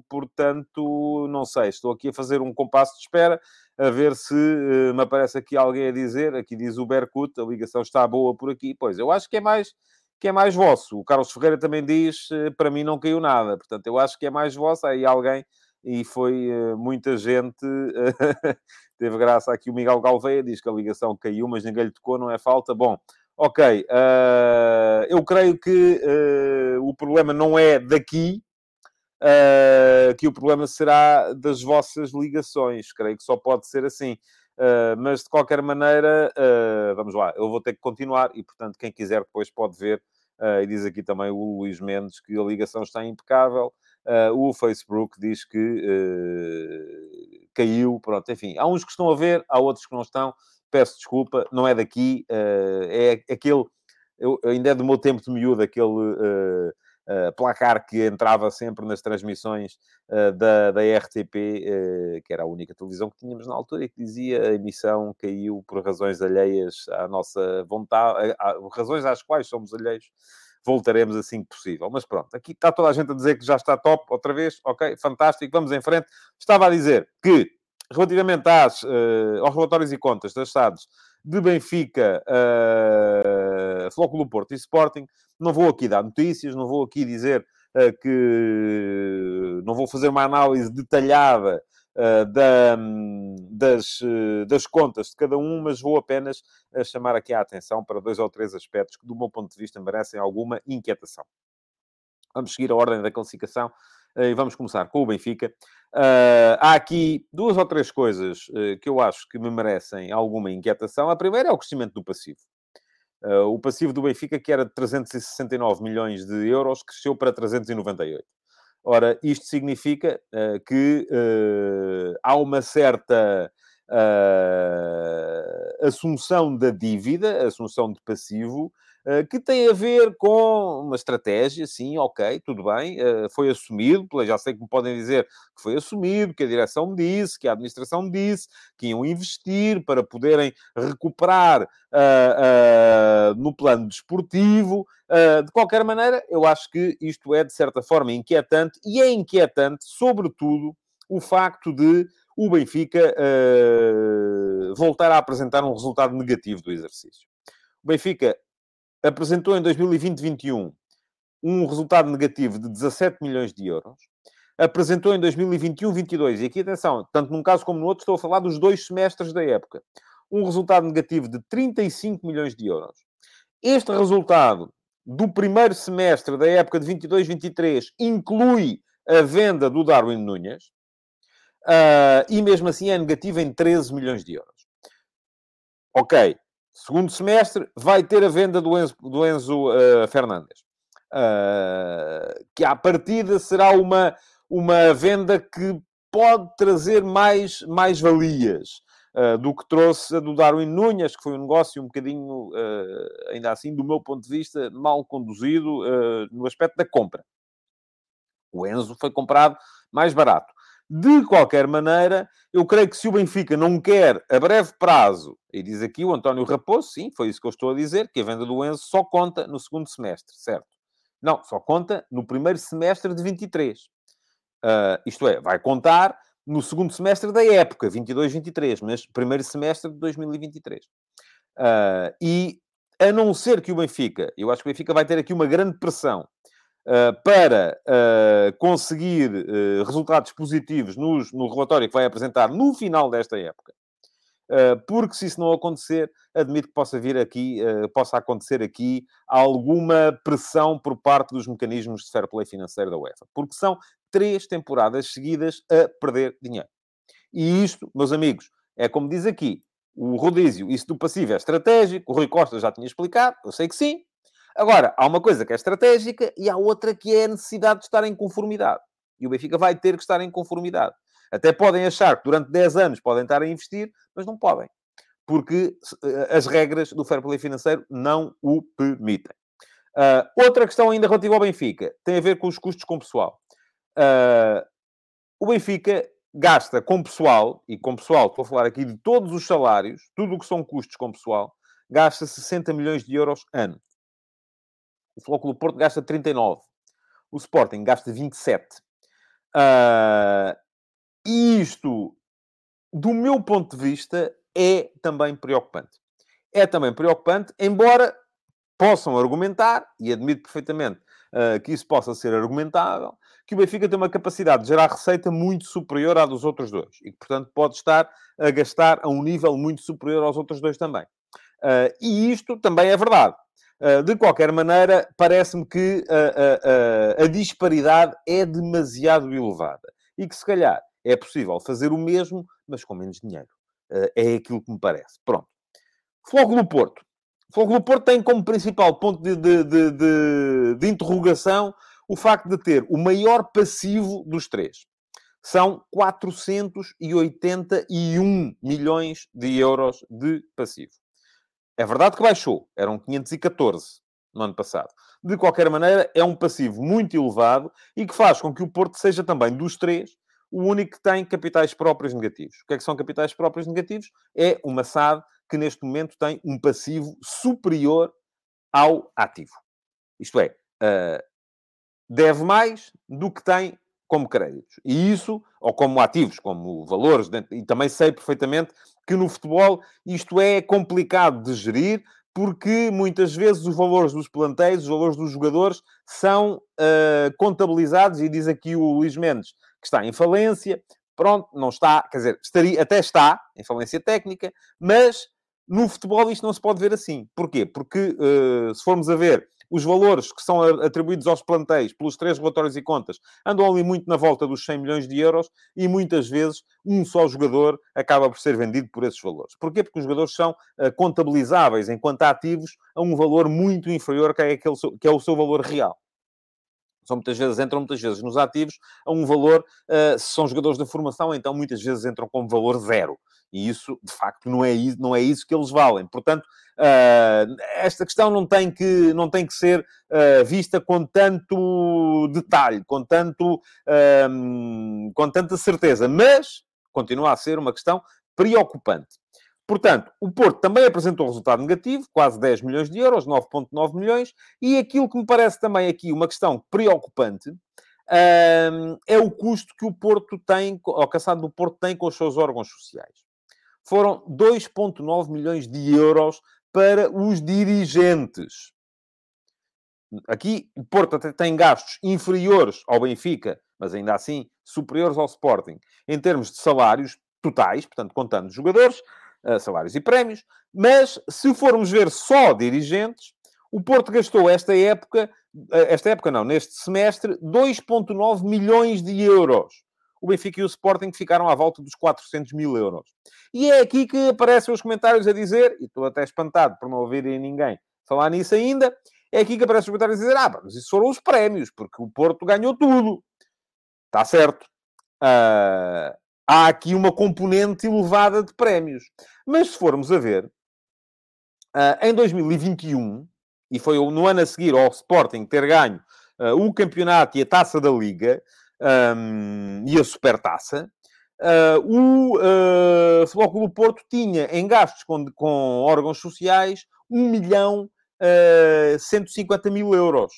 portanto, não sei, estou aqui a fazer um compasso de espera, a ver se uh, me aparece aqui alguém a dizer, aqui diz o Berkut, a ligação está boa por aqui. Pois, eu acho que é mais que é mais vosso. O Carlos Ferreira também diz, uh, para mim não caiu nada. Portanto, eu acho que é mais vosso. Aí alguém, e foi uh, muita gente, teve graça aqui o Miguel Galveia, diz que a ligação caiu, mas ninguém lhe tocou, não é falta. Bom, ok, eu creio que o problema não é daqui, uh, que o problema será das vossas ligações. Creio que só pode ser assim. Uh, mas de qualquer maneira, uh, vamos lá, eu vou ter que continuar e, portanto, quem quiser depois pode ver. Uh, e diz aqui também o Luís Mendes que a ligação está impecável. o Facebook diz que caiu. Pronto, enfim, há uns que estão a ver, há outros que não estão. Peço desculpa, não é daqui, é aquele. Eu, ainda é do meu tempo de miúdo, aquele placar que entrava sempre nas transmissões uh, da, da RTP, uh, que era a única televisão que tínhamos na altura, e que dizia a emissão caiu por razões alheias à nossa vontade, a, a, razões às quais somos alheios. Voltaremos assim que possível. Mas pronto, aqui está toda a gente a dizer que já está top outra vez. Ok, fantástico, vamos em frente. Estava a dizer que, relativamente às, aos relatórios e contas das SADs, de Benfica, uh, Flóculo Porto e Sporting. Não vou aqui dar notícias, não vou aqui dizer uh, que... Não vou fazer uma análise detalhada uh, da, das, uh, das contas de cada um, mas vou apenas chamar aqui a atenção para dois ou três aspectos que, do meu ponto de vista, merecem alguma inquietação. Vamos seguir a ordem da classificação e vamos começar com o Benfica. Uh, há aqui duas ou três coisas uh, que eu acho que me merecem alguma inquietação. A primeira é o crescimento do passivo. Uh, o passivo do Benfica, que era de 369 milhões de euros, cresceu para 398. Ora, isto significa que há uma certa assunção da dívida, assunção de passivo, eh, que tem a ver com uma estratégia, sim, ok, tudo bem, eh, foi assumido, já sei que me podem dizer que foi assumido, que a direção disse, que a administração disse, que iam investir para poderem recuperar uh, uh, no plano desportivo. Uh, de qualquer maneira, eu acho que isto é, de certa forma, inquietante, e é inquietante, sobretudo, o facto de o Benfica voltar a apresentar um resultado negativo do exercício. O Benfica apresentou em 2020-21 um resultado negativo de 17 milhões de euros. Apresentou em 2021-22, e aqui atenção, tanto num caso como no outro, estou a falar dos dois semestres da época, um resultado negativo de 35 milhões de euros. Este resultado do primeiro semestre da época de 22-23 inclui a venda do Darwin Nunes, uh, e mesmo assim é negativo em 13 milhões de euros. Ok, Segundo semestre, vai ter a venda do Enzo, do Enzo uh, Fernandes. Uh, que à partida será uma, uma venda que pode trazer mais, mais valias uh, do que trouxe a do Darwin Nunes, que foi um negócio um bocadinho, uh, ainda assim, do meu ponto de vista, mal conduzido no aspecto da compra. O Enzo foi comprado mais barato. De qualquer maneira, eu creio que se o Benfica não quer a breve prazo, e diz aqui o António Raposo, sim, foi isso que eu estou a dizer, que a venda do Enzo só conta no segundo semestre, certo? Não, só conta no primeiro semestre de 23. Uh, ah, isto é, vai contar no segundo semestre da época, 22-23, mas primeiro semestre de 2023. Uh, ah, e a não ser que o Benfica, eu acho que o Benfica vai ter aqui uma grande pressão para uh, conseguir uh, resultados positivos nos, no relatório que vai apresentar no final desta época. porque se isso não acontecer, admito que possa vir aqui, possa acontecer aqui alguma pressão por parte dos mecanismos de fair play financeiro da UEFA. Porque são três temporadas seguidas a perder dinheiro. E isto, meus amigos, é como diz aqui, o rodízio, isso do passivo é estratégico, o Rui Costa já tinha explicado, eu sei que sim, Agora, há uma coisa que é estratégica e há outra que é a necessidade de estar em conformidade. E o Benfica vai ter que estar em conformidade. Até podem achar que durante 10 anos podem estar a investir, mas não podem. Porque eh, as regras do fair play financeiro não o permitem. Uh, outra questão ainda relativa ao Benfica tem a ver com os custos com pessoal. Uh, o Benfica gasta com pessoal, e com pessoal, estou a falar aqui de todos os salários, tudo o que são custos com pessoal, gasta 60 milhões de euros ano. O Flóculo Porto gasta 39. O Sporting gasta 27. Uh, e isto, do meu ponto de vista, é também preocupante. É também preocupante, embora possam argumentar, e admito perfeitamente uh, que isso possa ser argumentável, que o Benfica tem uma capacidade de gerar receita muito superior à dos outros dois. E que, portanto, pode estar a gastar a um nível muito superior aos outros dois também. Uh, e isto também é verdade. Uh, de qualquer maneira, parece-me que uh, a disparidade é demasiado elevada. E que, se calhar, é possível fazer o mesmo, mas com menos dinheiro. é aquilo que me parece. Pronto. Fogo no Porto. Fogo no Porto tem como principal ponto de, de, de, de interrogação o facto de ter o maior passivo dos três. São 481 milhões de euros de passivo. É verdade que baixou, eram 514 no ano passado. De qualquer maneira, é um passivo muito elevado e que faz com que o Porto seja também dos três o único que tem capitais próprios negativos. O que é que são capitais próprios negativos? É uma SAD que neste momento tem um passivo superior ao ativo. Isto é, uh, deve mais do que tem como créditos. E isso, ou como ativos, como valores, e também sei perfeitamente que no futebol isto é complicado de gerir, porque muitas vezes os valores dos plantéis, os valores dos jogadores, são uh, contabilizados, e diz aqui o Luís Mendes que está em falência, pronto, não está, quer dizer, estaria, até está em falência técnica, mas no futebol isto não se pode ver assim. Porquê? Porque, uh, se formos a ver os valores que são atribuídos aos plantéis pelos três relatórios e contas andam ali muito na volta dos 100 milhões de euros e muitas vezes um só jogador acaba por ser vendido por esses valores. Porquê? Porque os jogadores são uh, contabilizáveis enquanto ativos a um valor muito inferior que é, aquele, que é o seu valor real são muitas vezes, entram muitas vezes nos ativos a um valor, uh, se são jogadores da formação, então muitas vezes entram com valor zero. E isso, de facto, não é, não é isso que eles valem. Portanto, uh, esta questão não tem que, não tem que ser uh, vista com tanto detalhe, com, tanto, com tanta certeza, mas continua a ser uma questão preocupante. Portanto, o Porto também apresentou um resultado negativo, quase 10 milhões de euros, 9,9 milhões, e aquilo que me parece também aqui uma questão preocupante um, é o custo que o Porto tem, ou a Caçado do Porto tem com os seus órgãos sociais. Foram 2,9 milhões de euros para os dirigentes. Aqui, o Porto até tem gastos inferiores ao Benfica, mas ainda assim superiores ao Sporting, em termos de salários totais, portanto, contando jogadores, salários e prémios, mas se formos ver só dirigentes, o Porto gastou esta época, eh, esta época não, neste semestre, 2,9 milhões de euros. O Benfica e o Sporting ficaram à volta dos 400 mil euros. E é aqui que aparecem os comentários a dizer, e estou até espantado por não ouvirem ninguém falar nisso ainda, é aqui que aparecem os comentários a dizer, ah, mas isso foram os prémios, porque o Porto ganhou tudo. Está certo. Uh, há aqui uma componente elevada de prémios. Mas se formos a ver, uh, em 2021, e foi no ano a seguir ao Sporting ter ganho uh, o campeonato e a taça da Liga e a Supertaça, uh, o uh, Flóculo Porto tinha em gastos com, com órgãos sociais 1 milhão uh, 150 mil euros.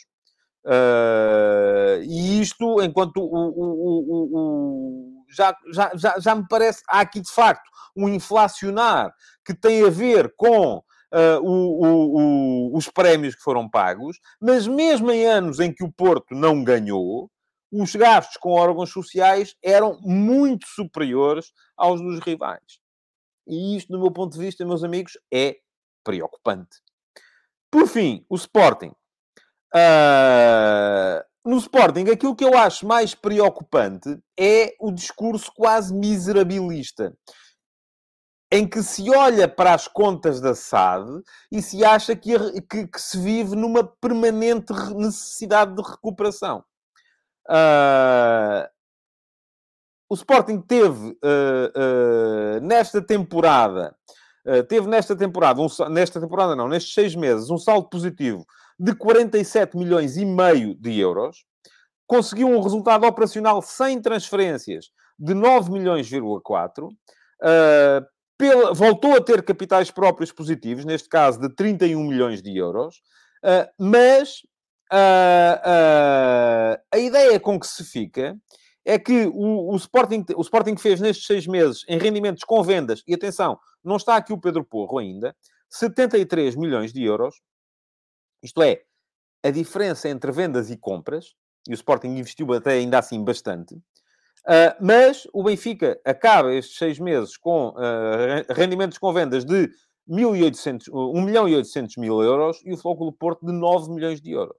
E isto, enquanto o, já, já, já, já me parece, há aqui de facto um inflacionar que tem a ver com uh, o, os prémios que foram pagos, mas mesmo em anos em que o Porto não ganhou, os gastos com órgãos sociais eram muito superiores aos dos rivais. E isto, do meu ponto de vista, meus amigos, é preocupante. Por fim, o Sporting. Uh, no Sporting, aquilo que eu acho mais preocupante é o discurso quase miserabilista, em que se olha para as contas da SAD e se acha que, que, que se vive numa permanente necessidade de recuperação. Uh, o Sporting teve uh, uh, nesta temporada, teve nesta temporada, um, nesta temporada não, nestes seis meses, um saldo positivo de 47 milhões e meio de euros, conseguiu um resultado operacional sem transferências de 9 milhões,4, uh, voltou a ter capitais próprios positivos, neste caso de 31 milhões de euros, uh, mas uh, a ideia com que se fica é que o, o, Sporting, o Sporting fez nestes seis meses em rendimentos com vendas, e atenção, não está aqui o Pedro Porro ainda, 73 milhões de euros, isto é, a diferença entre vendas e compras, e o Sporting investiu até ainda assim bastante, uh, mas o Benfica acaba estes seis meses com uh, rendimentos com vendas de 1.800, 1 milhão e 800 mil euros e o Flóculo Porto de 9 milhões de euros.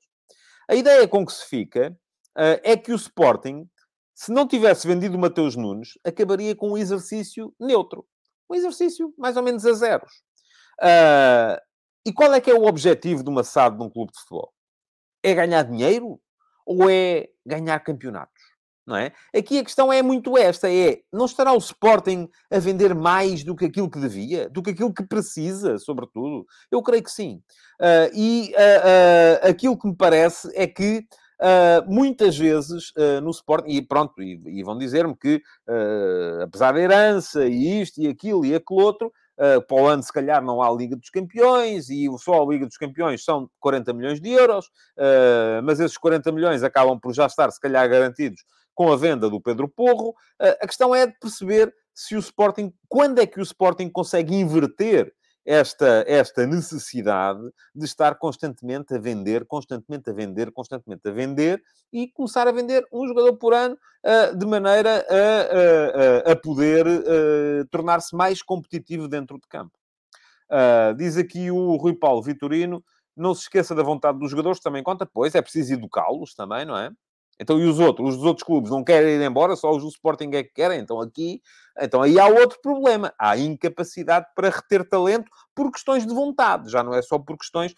A ideia com que se fica uh, é que o Sporting, se não tivesse vendido o Mateus Nunes, acabaria com um exercício neutro. Um exercício mais ou menos a zeros. Uh, e qual é que é o objetivo de uma SAD de um clube de futebol? É ganhar dinheiro ou é ganhar campeonatos? Não é? Aqui a questão é muito esta: é não estará o Sporting a vender mais do que aquilo que devia, do que aquilo que precisa, sobretudo? Eu creio que sim. Uh, e uh, uh, aquilo que me parece é que muitas vezes no Sporting, e pronto, e, e vão dizer-me que apesar da herança e isto e aquilo e aquele outro, Uh, para o ano, se calhar, não há Liga dos Campeões e só a Liga dos Campeões são 40 milhões de euros, uh, mas esses 40 milhões acabam por já estar, se calhar, garantidos com a venda do Pedro Porro. A questão é de perceber se o Sporting, quando é que o Sporting consegue inverter esta, esta necessidade de estar constantemente a vender, constantemente a vender, constantemente a vender e começar a vender um jogador por ano uh, de maneira a, a, a poder uh, tornar-se mais competitivo dentro de campo. Uh, diz aqui o Rui Paulo Vitorino, não se esqueça da vontade dos jogadores, também conta, pois é preciso educá-los também, não é? Então, e os outros? Os outros clubes não querem ir embora, só os do Sporting é que querem. Então, aqui, então aí há outro problema. Há incapacidade para reter talento por questões de vontade. Já não é só por questões,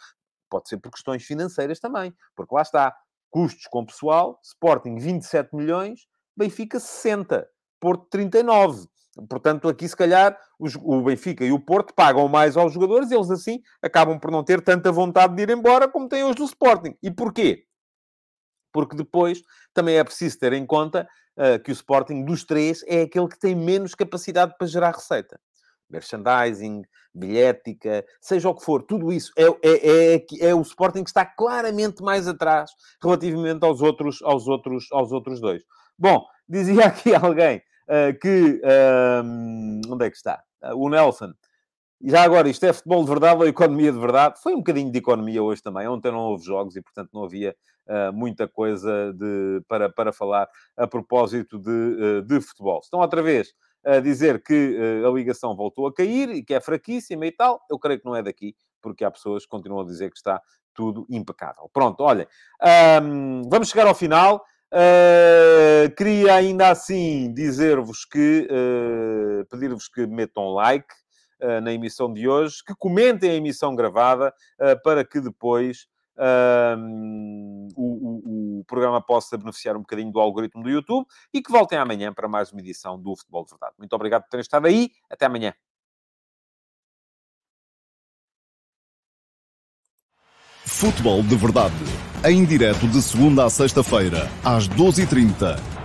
pode ser por questões financeiras também. Porque lá está, custos com pessoal, Sporting 27 milhões, Benfica 60, Porto 39. Portanto, aqui se calhar os, o Benfica e o Porto pagam mais aos jogadores e eles assim acabam por não ter tanta vontade de ir embora como têm hoje do Sporting. E porquê? Porque depois também é preciso ter em conta uh, que o Sporting dos três é aquele que tem menos capacidade para gerar receita. Merchandising, bilhética, seja o que for, tudo isso é, é, é, é, o Sporting que está claramente mais atrás relativamente aos outros, aos outros, aos outros dois. Bom, dizia aqui alguém uh, que. Uh, onde é que está? Uh, o Nelson já agora, isto é futebol de verdade ou economia de verdade? Foi um bocadinho de economia hoje também. Ontem não houve jogos e, portanto, não havia muita coisa de, para, para falar a propósito de, uh, de futebol. Estão outra vez a dizer que uh, a ligação voltou a cair e que é fraquíssima e tal. Eu creio que não é daqui, porque há pessoas que continuam a dizer que está tudo impecável. Pronto, um, vamos chegar ao final. Uh, queria ainda assim dizer-vos que, uh, pedir-vos que metam like, eh, na emissão de hoje, que comentem a emissão gravada eh, para que depois ehm, o, o, o, programa possa beneficiar um bocadinho do algoritmo do YouTube e que voltem amanhã para mais uma edição do Futebol de Verdade. Muito obrigado por terem estado aí. Até amanhã. Futebol de Verdade. Em direto de segunda a sexta-feira, às 12h30